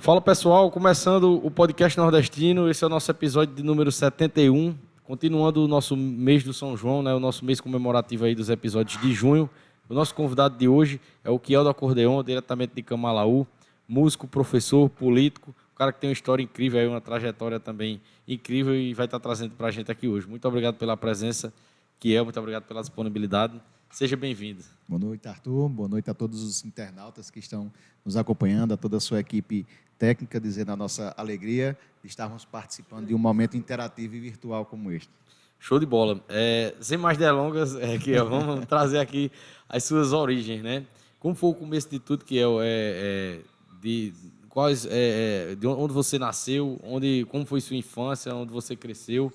Fala pessoal, começando o podcast nordestino, esse é o nosso episódio de número 71, continuando o nosso mês do São João, né, o nosso mês comemorativo aí dos episódios de junho. O nosso convidado de hoje é o Kiel do Acordeon, diretamente de Camalaú, músico, professor, político, um cara que tem uma história incrível, aí, uma trajetória também incrível e vai estar trazendo para a gente aqui hoje. Muito obrigado pela presença, Kiel, muito obrigado pela disponibilidade. Seja bem-vindo. Boa noite, Arthur. Boa noite a todos os internautas que estão nos acompanhando, a toda a sua equipe técnica, dizendo a nossa alegria de estarmos participando de um momento interativo e virtual como este. Show de bola. É, sem mais delongas, é, que vamos trazer aqui as suas origens, né? Como foi o começo de tudo que é, é, é de quais é, é, de onde você nasceu, onde como foi sua infância, onde você cresceu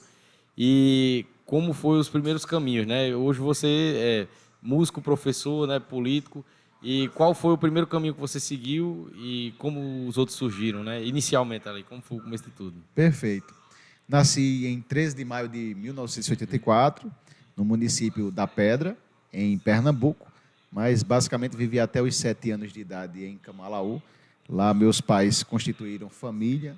e como foi os primeiros caminhos, né? Hoje você é músico, professor, né, político. E qual foi o primeiro caminho que você seguiu e como os outros surgiram, né? Inicialmente ali, como foi o começo de tudo? Perfeito. Nasci em 13 de maio de 1984, no município da Pedra, em Pernambuco, mas basicamente vivi até os sete anos de idade em Camalaú. Lá meus pais constituíram família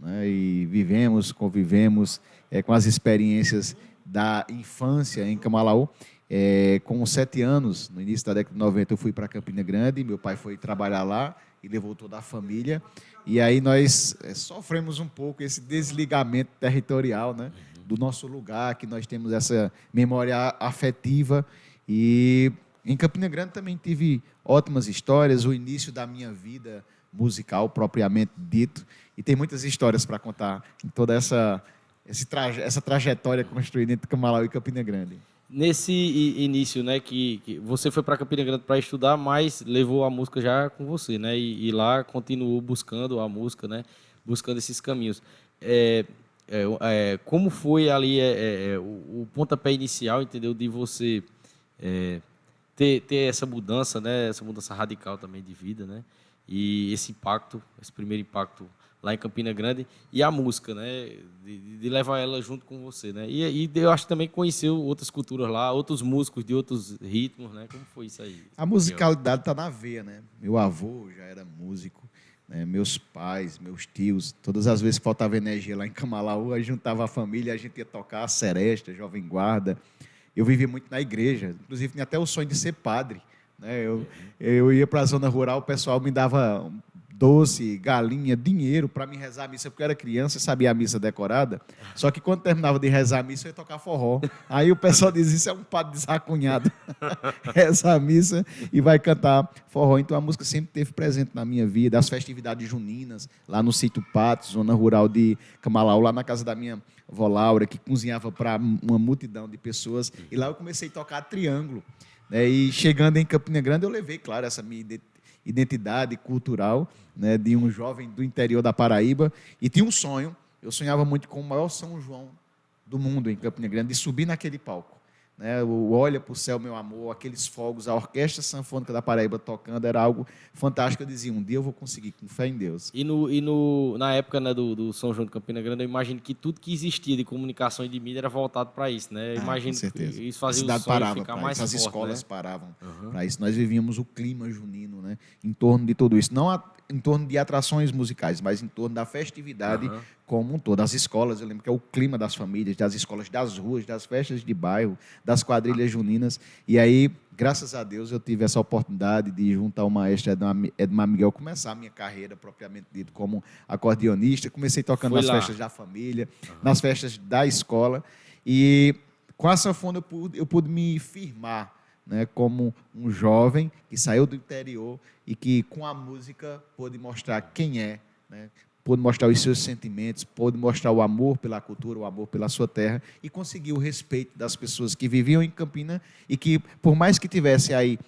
né, e vivemos, convivemos é, com as experiências da infância em Camalaú. É, com sete anos, no início da década de 90, eu fui para Campina Grande, meu pai foi trabalhar lá e levou toda a família. E aí nós é, sofremos um pouco esse desligamento territorial né, do nosso lugar, que nós temos essa memória afetiva. E em Campina Grande também tive ótimas histórias, o início da minha vida musical propriamente dito. E tem muitas histórias para contar em toda essa, essa trajetória construída entre Camalau e Campina Grande nesse início, né, que, que você foi para Campina Grande para estudar, mas levou a música já com você, né, e, e lá continuou buscando a música, né, buscando esses caminhos. É, é, é, como foi ali é, é, é, o, o, pontapé inicial, entendeu, de você ter, ter essa mudança, né, essa mudança radical também de vida, né, e esse impacto, esse primeiro impacto lá em Campina Grande, e a música, né? De, de levar ela junto com você, né? E, e, eu acho que também conheceu outras culturas lá, outros músicos de outros ritmos, né? Como foi isso aí? A musicalidade está na veia, né? Meu avô já era músico, né? meus pais, meus tios, todas as vezes que faltava energia lá em Camalaú, a gente juntava a família, a gente ia tocar a seresta, jovem guarda. Eu vivia muito na igreja, inclusive tinha até o sonho de ser padre. Né? Eu, eu ia para a zona rural, o pessoal me dava doce, galinha, dinheiro para me rezar a missa, porque eu era criança e sabia a missa decorada. Só que quando terminava de rezar a missa, eu ia tocar forró. Aí o pessoal diz: Isso é um padre desacunhado. Reza a missa e vai cantar forró. Então a música sempre teve presente na minha vida. As festividades juninas, lá no sítio Patos, zona rural de Camalau, lá na casa da minha avó Laura, que cozinhava para uma multidão de pessoas. E lá eu comecei a tocar triângulo. Né? E chegando em Campina Grande, eu levei, claro, essa minha identidade cultural né, de um jovem do interior da Paraíba e tinha um sonho. Eu sonhava muito com o maior São João do mundo em Campina Grande, de subir naquele palco. Né, o Olha para o Céu, Meu Amor, aqueles fogos, a Orquestra Sanfônica da Paraíba tocando, era algo fantástico. Eu dizia, um dia eu vou conseguir, com fé em Deus. E, no, e no, na época né, do, do São João de Campina Grande, eu imagino que tudo que existia de comunicação e de mídia era voltado para isso. Né? Eu ah, imagino com certeza. que isso fazia a cidade o sonho parava ficar mais As forte, escolas né? paravam uhum. para isso. Nós vivíamos o clima junino né, em torno de tudo isso. Não a, em torno de atrações musicais, mas em torno da festividade uhum. como um todo. As escolas, eu lembro que é o clima das famílias, das escolas, das ruas, das festas de bairro, das quadrilhas juninas. E aí, graças a Deus, eu tive essa oportunidade de, junto ao maestro Edmar Miguel, começar a minha carreira propriamente dito como acordeonista. Comecei tocando Foi nas lá. festas da família, uhum. nas festas da escola. E com a sanfona eu pude, eu pude me firmar né, como um jovem que saiu do interior e que com a música pôde mostrar quem é, né, pôde mostrar os seus sentimentos, pôde mostrar o amor pela cultura, o amor pela sua terra e conseguir o respeito das pessoas que viviam em Campina e que, por mais que tivesse aí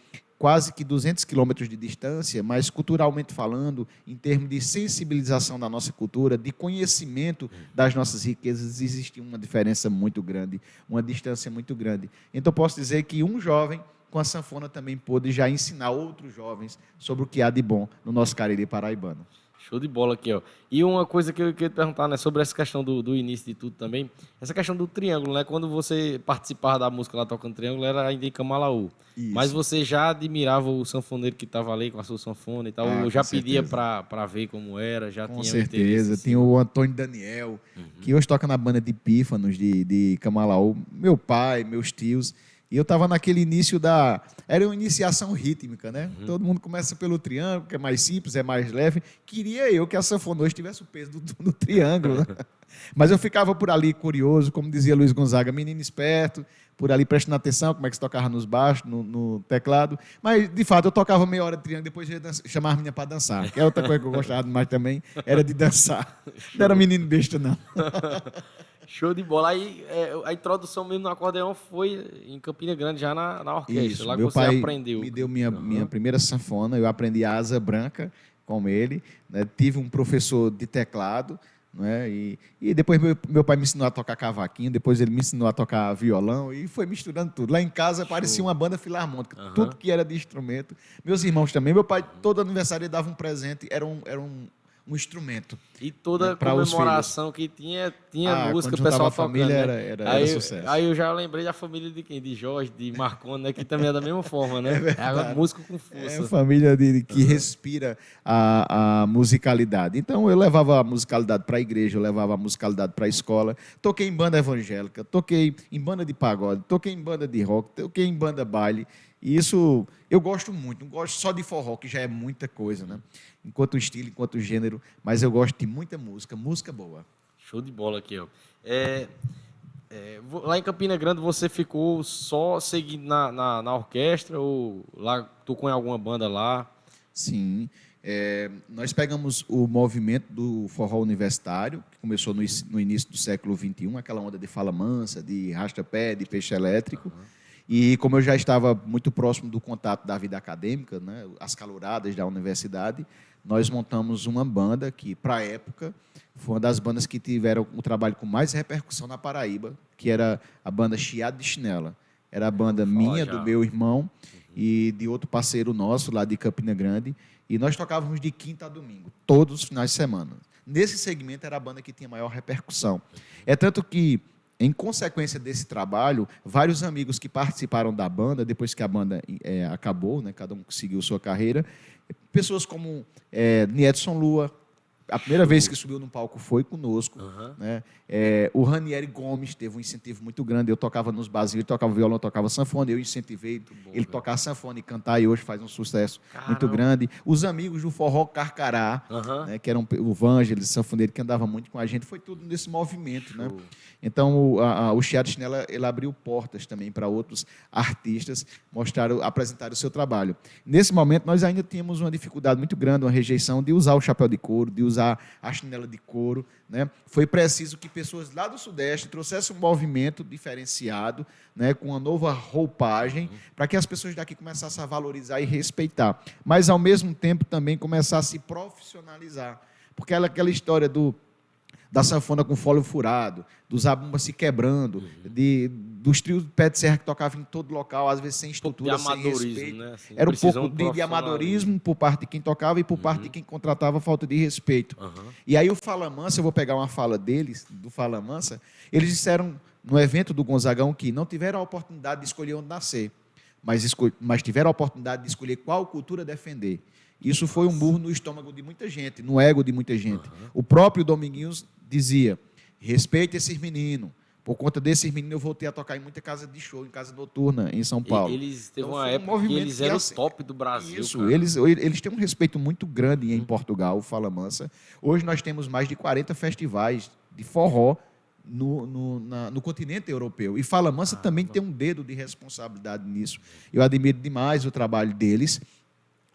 quase que 200 quilômetros de distância, mas culturalmente falando, em termos de sensibilização da nossa cultura, de conhecimento das nossas riquezas, existia uma diferença muito grande, uma distância muito grande. Então, posso dizer que um jovem com a sanfona também pôde já ensinar outros jovens sobre o que há de bom no nosso Cariri paraibano. Show de bola aqui, ó. E uma coisa que eu queria perguntar, né, sobre essa questão do, do início de tudo também, essa questão do triângulo, né? Quando você participava da música lá tocando triângulo, era ainda em Camalaú. Isso. Mas você já admirava o sanfoneiro que estava ali com a sua sanfona e tal, Ah, ou já pedia para ver como era, já Com tinha certeza. interesse, assim? Tem o Antônio Daniel, que hoje toca na banda de Pífanos de, de Camalaú. Meu pai, meus tios. E eu estava naquele início da. Era uma iniciação rítmica, né? Uhum. Todo mundo começa pelo triângulo, que é mais simples, é mais leve. Queria eu que a sanfona hoje tivesse o peso do, do triângulo, né? Mas eu ficava por ali curioso, como dizia Luiz Gonzaga, menino esperto, por ali prestando atenção, como é que se tocava nos baixos, no, no teclado. Mas, de fato, eu tocava meia hora de triângulo, depois eu ia dançar- chamar as meninas para dançar. Que é outra coisa que eu gostava mais também, era de dançar. Não era menino besta, não. Show de bola. Aí é, a introdução mesmo no acordeão foi em Campina Grande, já na, na orquestra, Isso, lá que você pai aprendeu. me deu minha, Aham. minha primeira sanfona, eu aprendi asa branca com ele, né? tive um professor de teclado, né? e, e depois meu, meu pai me ensinou a tocar cavaquinho, depois ele me ensinou a tocar violão, e foi misturando tudo. Lá em casa parecia uma banda filarmônica, Aham. tudo que era de instrumento. Meus irmãos também, meu pai, todo aniversário, ele dava um presente, era um, era um, um instrumento. E toda né, comemoração que tinha, tinha Ah, música, o pessoal a família, tocando, né? era- era- aí, era sucesso. Aí eu já lembrei da família de quem? De Jorge, de Marconi, né? Que também é da mesma forma, né? É, música com É força. uma família de- que respira a, a musicalidade. Então eu levava a musicalidade para a igreja, eu levava a musicalidade para a escola. Toquei em banda evangélica, toquei em banda de pagode, toquei em banda de rock, toquei em banda baile. E isso eu gosto muito. Não gosto só de forró, que já é muita coisa, né? Enquanto estilo, enquanto gênero. Mas eu gosto de muita música, música boa. Show de bola aqui, ó. É, é, lá em Campina Grande você ficou só seguindo na, na, na orquestra ou lá tocou em alguma banda lá? Sim. É, nós pegamos o movimento do forró universitário, que começou no, no início do século XXI, aquela onda de fala mansa, de rasta-pé, de peixe elétrico. E como eu já estava muito próximo do contato da vida acadêmica, né, as caloradas da universidade, nós montamos uma banda que, para a época, foi uma das bandas que tiveram o trabalho com mais repercussão na Paraíba, que era a banda Chiado de Chinela. Era a banda minha, do meu irmão e de outro parceiro nosso lá de Campina Grande. E nós tocávamos de quinta a domingo, todos os finais de semana. Nesse segmento era a banda que tinha maior repercussão. É tanto que, em consequência desse trabalho, vários amigos que participaram da banda, depois que a banda eh, acabou, né, cada um seguiu sua carreira, pessoas como é, Niedson Lua, a primeira vez que subiu no palco foi conosco. Aham. Né? É, o Ranieri Gomes teve um incentivo muito grande. Eu tocava nos ele tocava violão, tocava sanfona. Eu incentivei bom, ele velho. tocar sanfona e cantar, e hoje faz um sucesso muito Caramba. grande. Os amigos do Forró Carcará, Aham. né, que eram o Vangelis, sanfoneiro, que andava muito com a gente, foi tudo nesse movimento. Né? Então, o, a, a- o Chiado Chinela, ele abriu portas também para outros artistas mostraram, apresentar o seu trabalho. Nesse momento, nós ainda tínhamos uma dificuldade muito grande, uma rejeição de usar o chapéu de couro, de usar a chinela de couro. Né? Foi preciso que pessoas lá do Sudeste trouxessem um movimento diferenciado, né, com uma nova roupagem, para que as pessoas daqui começassem a valorizar e respeitar. Mas, ao mesmo tempo, também começar a se profissionalizar. Porque ela- aquela história do da sanfona com fólio furado, dos zabumba se quebrando, de, dos trios de pé de serra que tocavam em todo local, às vezes sem Um estrutura, sem respeito. né? Assim, Era um pouco de, de amadorismo por parte de quem tocava e por parte Uhum. de quem contratava falta de respeito. Aham. E aí o Fala Mansa, eu vou pegar uma fala deles, do Fala Mansa, eles disseram no evento do Gonzagão que não tiveram a oportunidade de escolher onde nascer, mas, esco- mas tiveram a oportunidade de escolher qual cultura defender. Isso foi um burro no estômago de muita gente, no ego de muita gente. O próprio Dominguinhos dizia: respeite esses meninos. Por conta desses meninos, eu voltei a tocar em muita casa de show, em casa noturna, em São Paulo. Eles teve Então, uma foi um época que eles que, eram assim, o top do Brasil. Isso, cara. eles, eles têm um respeito muito grande em Portugal, o Fala Mansa. Hoje nós temos mais de 40 festivais de forró no, no, na- no continente europeu. E Fala Mansa também tem um dedo de responsabilidade nisso. Eu admiro demais o trabalho deles.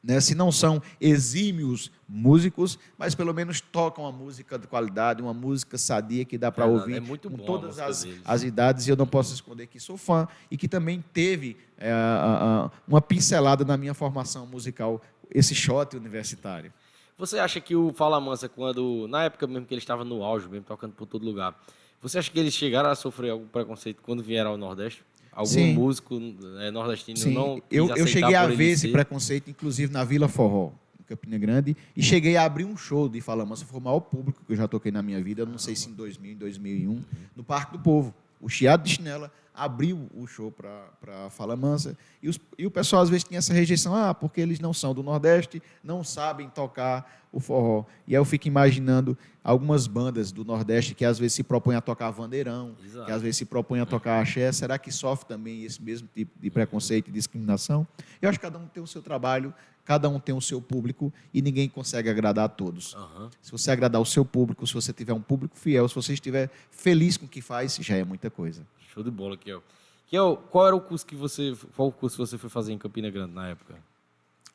Né? Se não são exímios músicos, mas pelo menos tocam uma música de qualidade, uma música sadia que dá para Verdade, ouvir é muito com todas as, as idades. E eu não posso esconder que sou fã e que também teve é, a- a- uma pincelada na minha formação musical, esse shot universitário. Você acha que o Fala Mansa, quando. Na época mesmo que ele estava no auge, mesmo tocando por todo lugar, você acha que eles chegaram a sofrer algum preconceito quando vieram ao Nordeste? Algum Sim. músico eh, nordestino Sim, não eu, eu cheguei a ver esse ser? preconceito, inclusive na Vila Forró. Campina Grande e cheguei a abrir um show de Fala Mansa, foi o maior público que eu já toquei na minha vida, não sei se em 2000, em 2001, no Parque do Povo. O Chiado de Chinela abriu o show para Fala Mansa. E, os, e, o pessoal às vezes tinha essa rejeição, ah, porque eles não são do Nordeste, não sabem tocar o forró. E aí eu fico imaginando algumas bandas do Nordeste que às vezes se propõem a tocar vandeirão, Exato. que às vezes se propõem a tocar axé. Será que sofre também esse mesmo tipo de preconceito e discriminação? Eu acho que cada um tem o seu trabalho, cada um tem o seu público e ninguém consegue agradar a todos. Uhum. Se você agradar o seu público, se você tiver um público fiel, se você estiver feliz com o que faz, já é muita coisa. Show de bola, Kiel. Kiel, qual era o curso que você, qual curso você foi fazer em Campina Grande na época?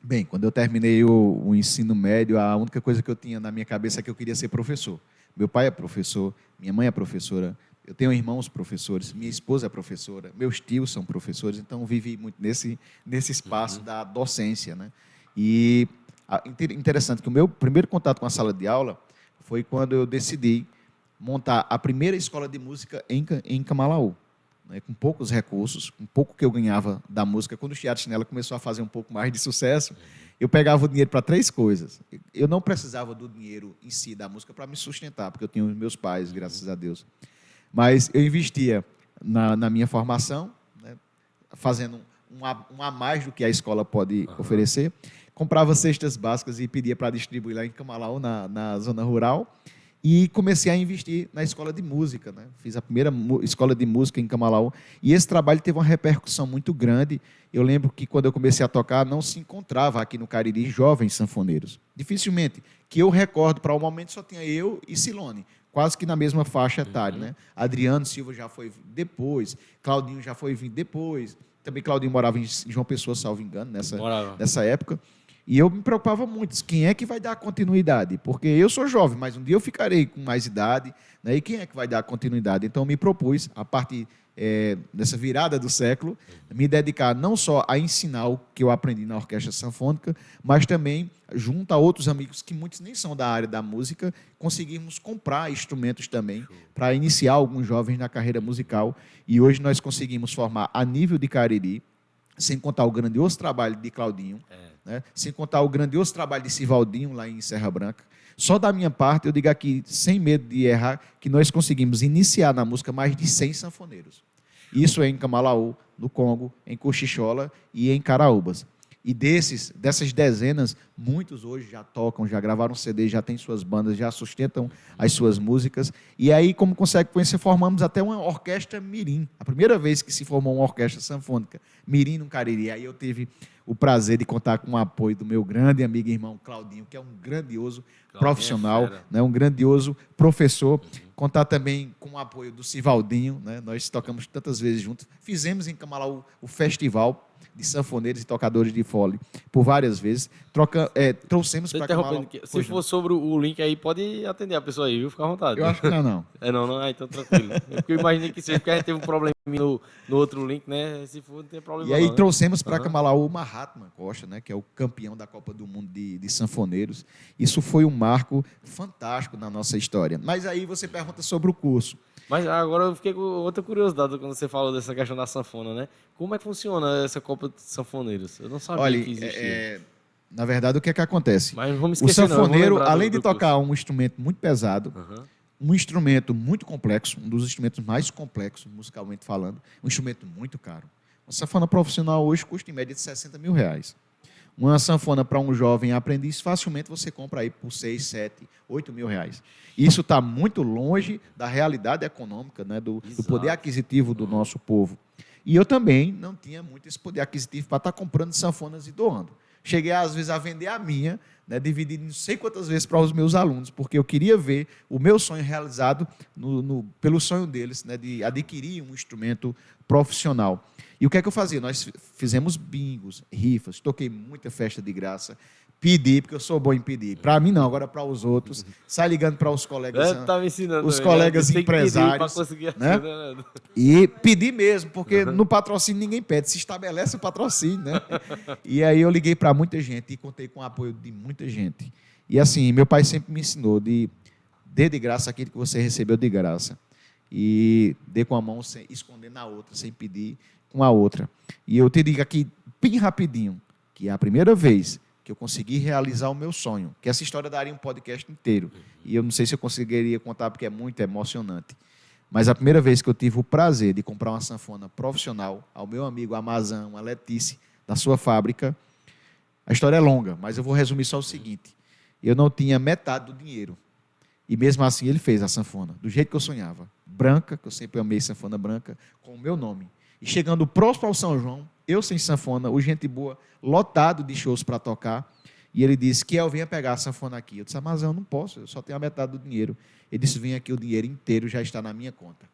Bem, quando eu terminei o, o, ensino médio, a única coisa que eu tinha na minha cabeça é que eu queria ser professor. Meu pai é professor, minha mãe é professora, eu tenho irmãos professores, minha esposa é professora, meus tios são professores, então vivi muito nesse, nesse espaço uhum. da docência. Né? E a, interessante que o meu primeiro contato com a sala de aula foi quando eu decidi montar a primeira escola de música em, em Camalaú. Né, com poucos recursos, com pouco que eu ganhava da música. Quando o Teatro Chinela começou a fazer um pouco mais de sucesso, eu pegava o dinheiro para três coisas. Eu não precisava do dinheiro em si da música para me sustentar, porque eu tinha os meus pais, graças a Deus. Mas eu investia na, na minha formação, né, fazendo um a, um a, mais do que a escola pode uhum. oferecer. Comprava cestas básicas e pedia para distribuir lá em Camalaú, na, na zona rural e comecei a investir na escola de música. Né? Fiz a primeira escola de música em Camalau e esse trabalho teve uma repercussão muito grande. Eu lembro que quando eu comecei a tocar, não se encontrava aqui no Cariri jovens sanfoneiros. Dificilmente. Que eu recordo, para o momento só tinha eu e Silone, quase que na mesma faixa etária. Uhum. Né? Adriano Silva já foi depois, Claudinho já foi vir depois. Também Claudinho morava em João Pessoa, salvo engano, nessa, nessa época. E eu me preocupava muito, quem é que vai dar continuidade? Porque eu sou jovem, mas um dia eu ficarei com mais idade, né? e quem é que vai dar continuidade? Então, eu me propus, a partir é, dessa virada do século, me dedicar não só a ensinar o que eu aprendi na orquestra sanfônica, mas também, junto a outros amigos que muitos nem são da área da música, conseguimos comprar instrumentos também para iniciar alguns jovens na carreira musical. E hoje nós conseguimos formar a nível de Cariri, sem contar o grandioso trabalho de Claudinho. É né? sem contar o grandioso trabalho de Sivaldinho lá em Serra Branca. Só da minha parte, eu digo aqui, sem medo de errar, que nós conseguimos iniciar na música mais de 100 sanfoneiros. Isso é em Camalaú, no Congo, em Cochichola e em Caraúbas. E desses, dessas dezenas, muitos hoje já tocam, já gravaram CD, já têm suas bandas, já sustentam as suas músicas. E aí, como consequência, formamos até uma orquestra mirim. A primeira vez que se formou uma orquestra sanfônica mirim no Cariri. Aí eu tive o prazer de contar com o apoio do meu grande amigo e irmão Claudinho, que é um grandioso Claudinho é profissional, é né, um grandioso professor. Uhum. Contar também com o apoio do Civaldinho, né, nós tocamos tantas vezes juntos. Fizemos em Camalau o festival de sanfoneiros e tocadores de fole por várias vezes. Troca, é, trouxemos para Camalau... Se for sobre o link aí, pode atender a pessoa aí, viu? Fica à vontade. Eu acho que não, não. É não, não? Ah, então tranquilo. É eu imaginei que seja, porque a gente teve um problema no, no outro link, né? Se for, não tem problema E aí não, né? trouxemos para uhum. Camalaú o Mahatma Costa, né? Que é o campeão da Copa do Mundo de, de sanfoneiros. Isso foi um marco fantástico na nossa história. Mas aí você pergunta sobre o curso. Mas agora eu fiquei com outra curiosidade quando você falou dessa questão da sanfona, né? Como é que funciona essa Copa de Sanfoneiros? Eu não sabia Olha, que existia. É, na verdade, o que é que acontece? Mas vamos esquecer, o sanfoneiro, não, além de tocar curso. um instrumento muito pesado, uhum. Um instrumento muito complexo, um dos instrumentos mais complexos, musicalmente falando, um instrumento muito caro. Uma sanfona profissional hoje custa em média de 60 mil reais. Uma sanfona para um jovem aprendiz, facilmente você compra aí por 6, 7, 8 mil reais. Isso está muito longe da realidade econômica, né, do, do, poder aquisitivo do nosso povo. E eu também não tinha muito esse poder aquisitivo para estar tá comprando sanfonas e doando. Cheguei, às vezes, a vender a minha, né, não sei quantas vezes para os meus alunos, porque eu queria ver o meu sonho realizado no, no, pelo sonho deles, né, de adquirir um instrumento profissional. E o que é que eu fazia? Nós fizemos bingos, rifas, toquei muita festa de graça, pedi, porque eu sou bom em pedir. Para mim não, agora para os outros. Sai ligando para os colegas, eu tava ensinando os também, né? colegas né? empresários. Né? E pedir mesmo, porque no patrocínio ninguém pede, se estabelece o patrocínio. Né? e aí eu liguei para muita gente e contei com o apoio de muita gente. E assim, meu pai sempre me ensinou de dê de graça aquilo que você recebeu de graça. E dê com a mão sem esconder na outra, sem pedir com a outra. E eu te digo aqui, bem rapidinho, que é a primeira vez que eu consegui realizar o meu sonho. Que essa história daria um podcast inteiro. E eu não sei se eu conseguiria contar porque é muito emocionante. Mas a primeira vez que eu tive o prazer de comprar uma sanfona profissional ao meu amigo Amazão, a Letícia, da sua fábrica, a história é longa, mas eu vou resumir só o seguinte: eu não tinha metade do dinheiro. E mesmo assim ele fez a sanfona, do jeito que eu sonhava. Branca, que eu sempre amei sanfona branca, com o meu nome. E chegando próximo ao São João, eu sem sanfona, o gente boa, lotado de shows para tocar. E ele disse que eu venha pegar a sanfona aqui. Eu disse, mas eu não posso, eu só tenho a metade do dinheiro. Ele disse, vem aqui, o dinheiro inteiro já está na minha conta.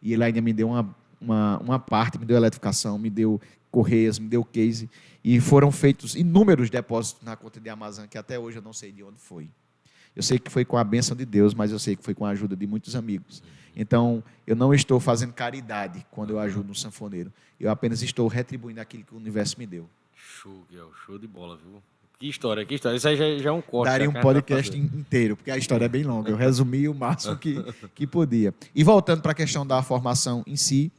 E ele ainda me deu uma, uma, uma parte, me deu eletrificação, me deu correias, me deu case. E foram feitos inúmeros depósitos na conta de Amazon, que até hoje eu não sei de onde foi. Eu sei que foi com a bênção de Deus, mas eu sei que foi com a ajuda de muitos amigos. Então, eu não estou fazendo caridade quando eu ajudo um sanfoneiro. Eu apenas estou retribuindo aquilo que o universo me deu. Show, Guel. Show de bola, viu? Que história, que história. Isso aí já, já é um corte. Daria um podcast inteiro, porque a história é bem longa. Eu resumi o máximo que, que podia. E voltando para a questão da formação em si,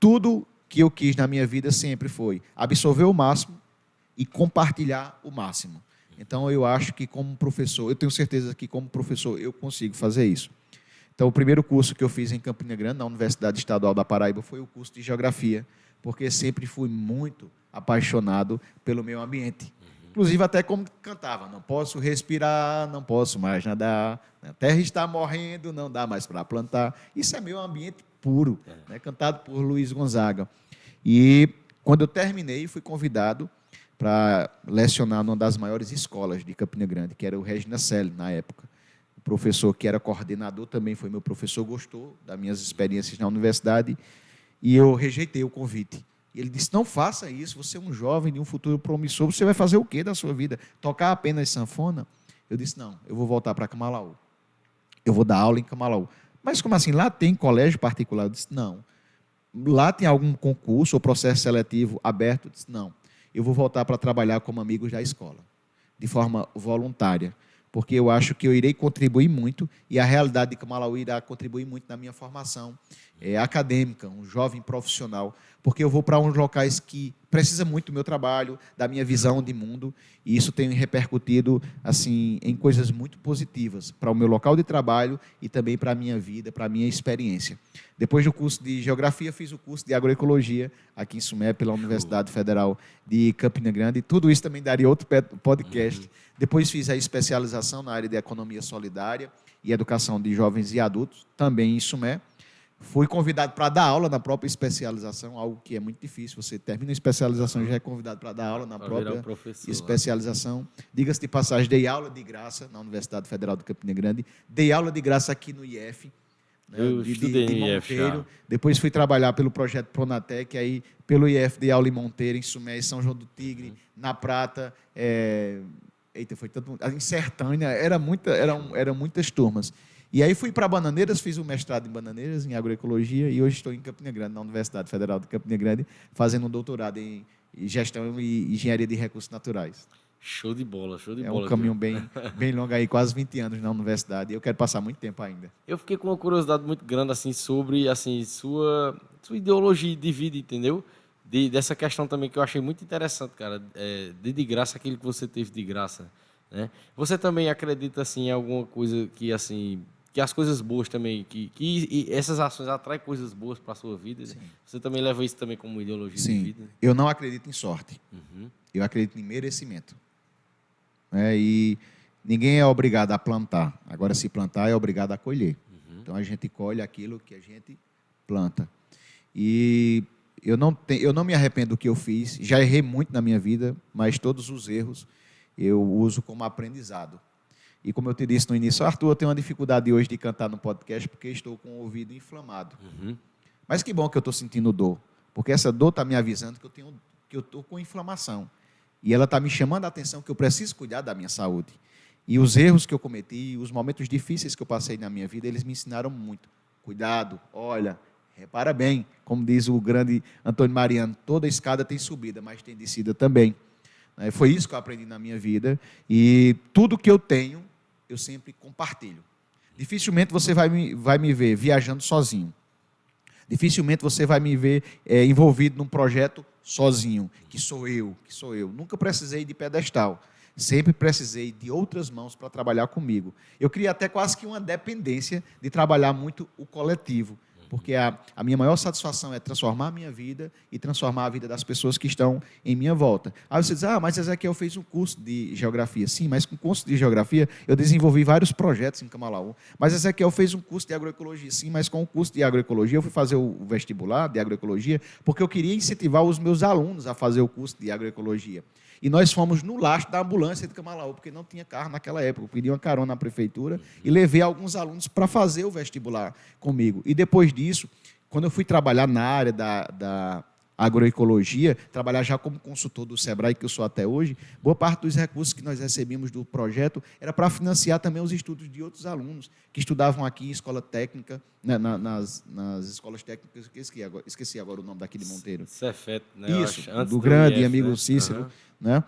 tudo que eu quis na minha vida sempre foi absorver o máximo e compartilhar o máximo. Então, eu acho que como professor, eu tenho certeza que como professor eu consigo fazer isso. Então, o primeiro curso que eu fiz em Campina Grande, na Universidade Estadual da Paraíba, foi o curso de Geografia, porque sempre fui muito apaixonado pelo meio ambiente. Inclusive, até como cantava: não posso respirar, não posso mais nadar, a terra está morrendo, não dá mais para plantar. Isso é meio ambiente puro, né? cantado por Luiz Gonzaga. E quando eu terminei, fui convidado para lecionar numa das maiores escolas de Campina Grande, que era o Regina Selle, na época. O professor que era coordenador também foi meu professor, gostou das minhas experiências na universidade, e eu rejeitei o convite. E ele disse: Não faça isso, você é um jovem de um futuro promissor, você vai fazer o que da sua vida? Tocar apenas sanfona? Eu disse: Não, eu vou voltar para Camalaú. Eu vou dar aula em Camalaú. Mas como assim? Lá tem colégio particular? Eu disse: Não. Lá tem algum concurso ou processo seletivo aberto? Eu disse: Não eu vou voltar para trabalhar como amigos da escola, de forma voluntária, porque eu acho que eu irei contribuir muito e a realidade de Camalaú irá contribuir muito na minha formação é, acadêmica, um jovem profissional, porque eu vou para uns locais que precisa muito do meu trabalho, da minha visão de mundo, e isso tem repercutido assim em coisas muito positivas para o meu local de trabalho e também para a minha vida, para a minha experiência. Depois do curso de geografia, fiz o curso de agroecologia aqui em Sumé pela Universidade Federal de Campina Grande. Tudo isso também daria outro podcast. Uhum. Depois fiz a especialização na área de economia solidária e educação de jovens e adultos, também em Sumé. Fui convidado para dar aula na própria especialização, algo que é muito difícil. Você termina a especialização e já é convidado para dar aula na pra própria especialização. Diga-se de passagem, dei aula de graça na Universidade Federal de Campina Grande, dei aula de graça aqui no IF. Né, Eu de, estudei de, de Monteiro. IF Depois fui trabalhar pelo projeto Pronatec, aí pelo IF de aula em Monteiro, em Sumé, em São João do Tigre, uhum. na Prata. É... Eita, foi tanto. Em Sertânia, era muita, eram, eram muitas turmas. E aí fui para Bananeiras, fiz o um mestrado em Bananeiras, em agroecologia, e hoje estou em Campina Grande, na Universidade Federal de Campina Grande, fazendo um doutorado em gestão e engenharia de recursos naturais. Show de bola, show de é bola. É um caminho bem, bem longo aí, quase 20 anos na universidade, e eu quero passar muito tempo ainda. Eu fiquei com uma curiosidade muito grande assim sobre assim sua, sua ideologia de vida, entendeu? De, dessa questão também que eu achei muito interessante, cara, é, de, de graça aquilo que você teve de graça, né? Você também acredita assim em alguma coisa que assim que as coisas boas também, que, que essas ações atraem coisas boas para a sua vida. Né? Você também leva isso também como ideologia Sim. de vida? Eu não acredito em sorte. Uhum. Eu acredito em merecimento. É, e ninguém é obrigado a plantar. Agora, se plantar, é obrigado a colher. Uhum. Então, a gente colhe aquilo que a gente planta. E eu não, te, eu não me arrependo do que eu fiz. Já errei muito na minha vida, mas todos os erros eu uso como aprendizado. E como eu te disse no início, Arthur, eu tenho uma dificuldade hoje de cantar no podcast porque estou com o ouvido inflamado. Uhum. Mas que bom que eu estou sentindo dor, porque essa dor está me avisando que eu tenho que eu estou com inflamação. E ela está me chamando a atenção que eu preciso cuidar da minha saúde. E os erros que eu cometi, os momentos difíceis que eu passei na minha vida, eles me ensinaram muito. Cuidado, olha, repara bem, como diz o grande Antônio Mariano, toda escada tem subida, mas tem descida também. Né, foi isso que eu aprendi na minha vida. E tudo que eu tenho, eu sempre compartilho. Dificilmente você vai me, vai me ver viajando sozinho. Dificilmente você vai me ver é, envolvido num projeto sozinho, que sou eu, que sou eu. Nunca precisei de pedestal. Sempre precisei de outras mãos para trabalhar comigo. Eu criei até quase que uma dependência de trabalhar muito o coletivo porque a, a minha maior satisfação é transformar a minha vida e transformar a vida das pessoas que estão em minha volta. Aí você diz, ah, mas Ezequiel fez um curso de geografia. Sim, mas com curso de geografia eu desenvolvi vários projetos em Camalaú. Mas Ezequiel fez um curso de agroecologia. Sim, mas com o curso de agroecologia eu fui fazer o vestibular de agroecologia porque eu queria incentivar os meus alunos a fazer o curso de agroecologia. E nós fomos no lastro da ambulância de Camalaú, porque não tinha carro naquela época. Eu pedi uma carona na prefeitura e levei alguns alunos para fazer o vestibular comigo. E depois disso, quando eu fui trabalhar na área da, da agroecologia, trabalhar já como consultor do SEBRAE, que eu sou até hoje, boa parte dos recursos que nós recebíamos do projeto era para financiar também os estudos de outros alunos que estudavam aqui em escola técnica, né, nas, nas escolas técnicas, esqueci agora, esqueci agora o nome daquele Monteiro. Cefet, né? Isso, do, do grande IF, amigo né? Cícero. Uhum. Né?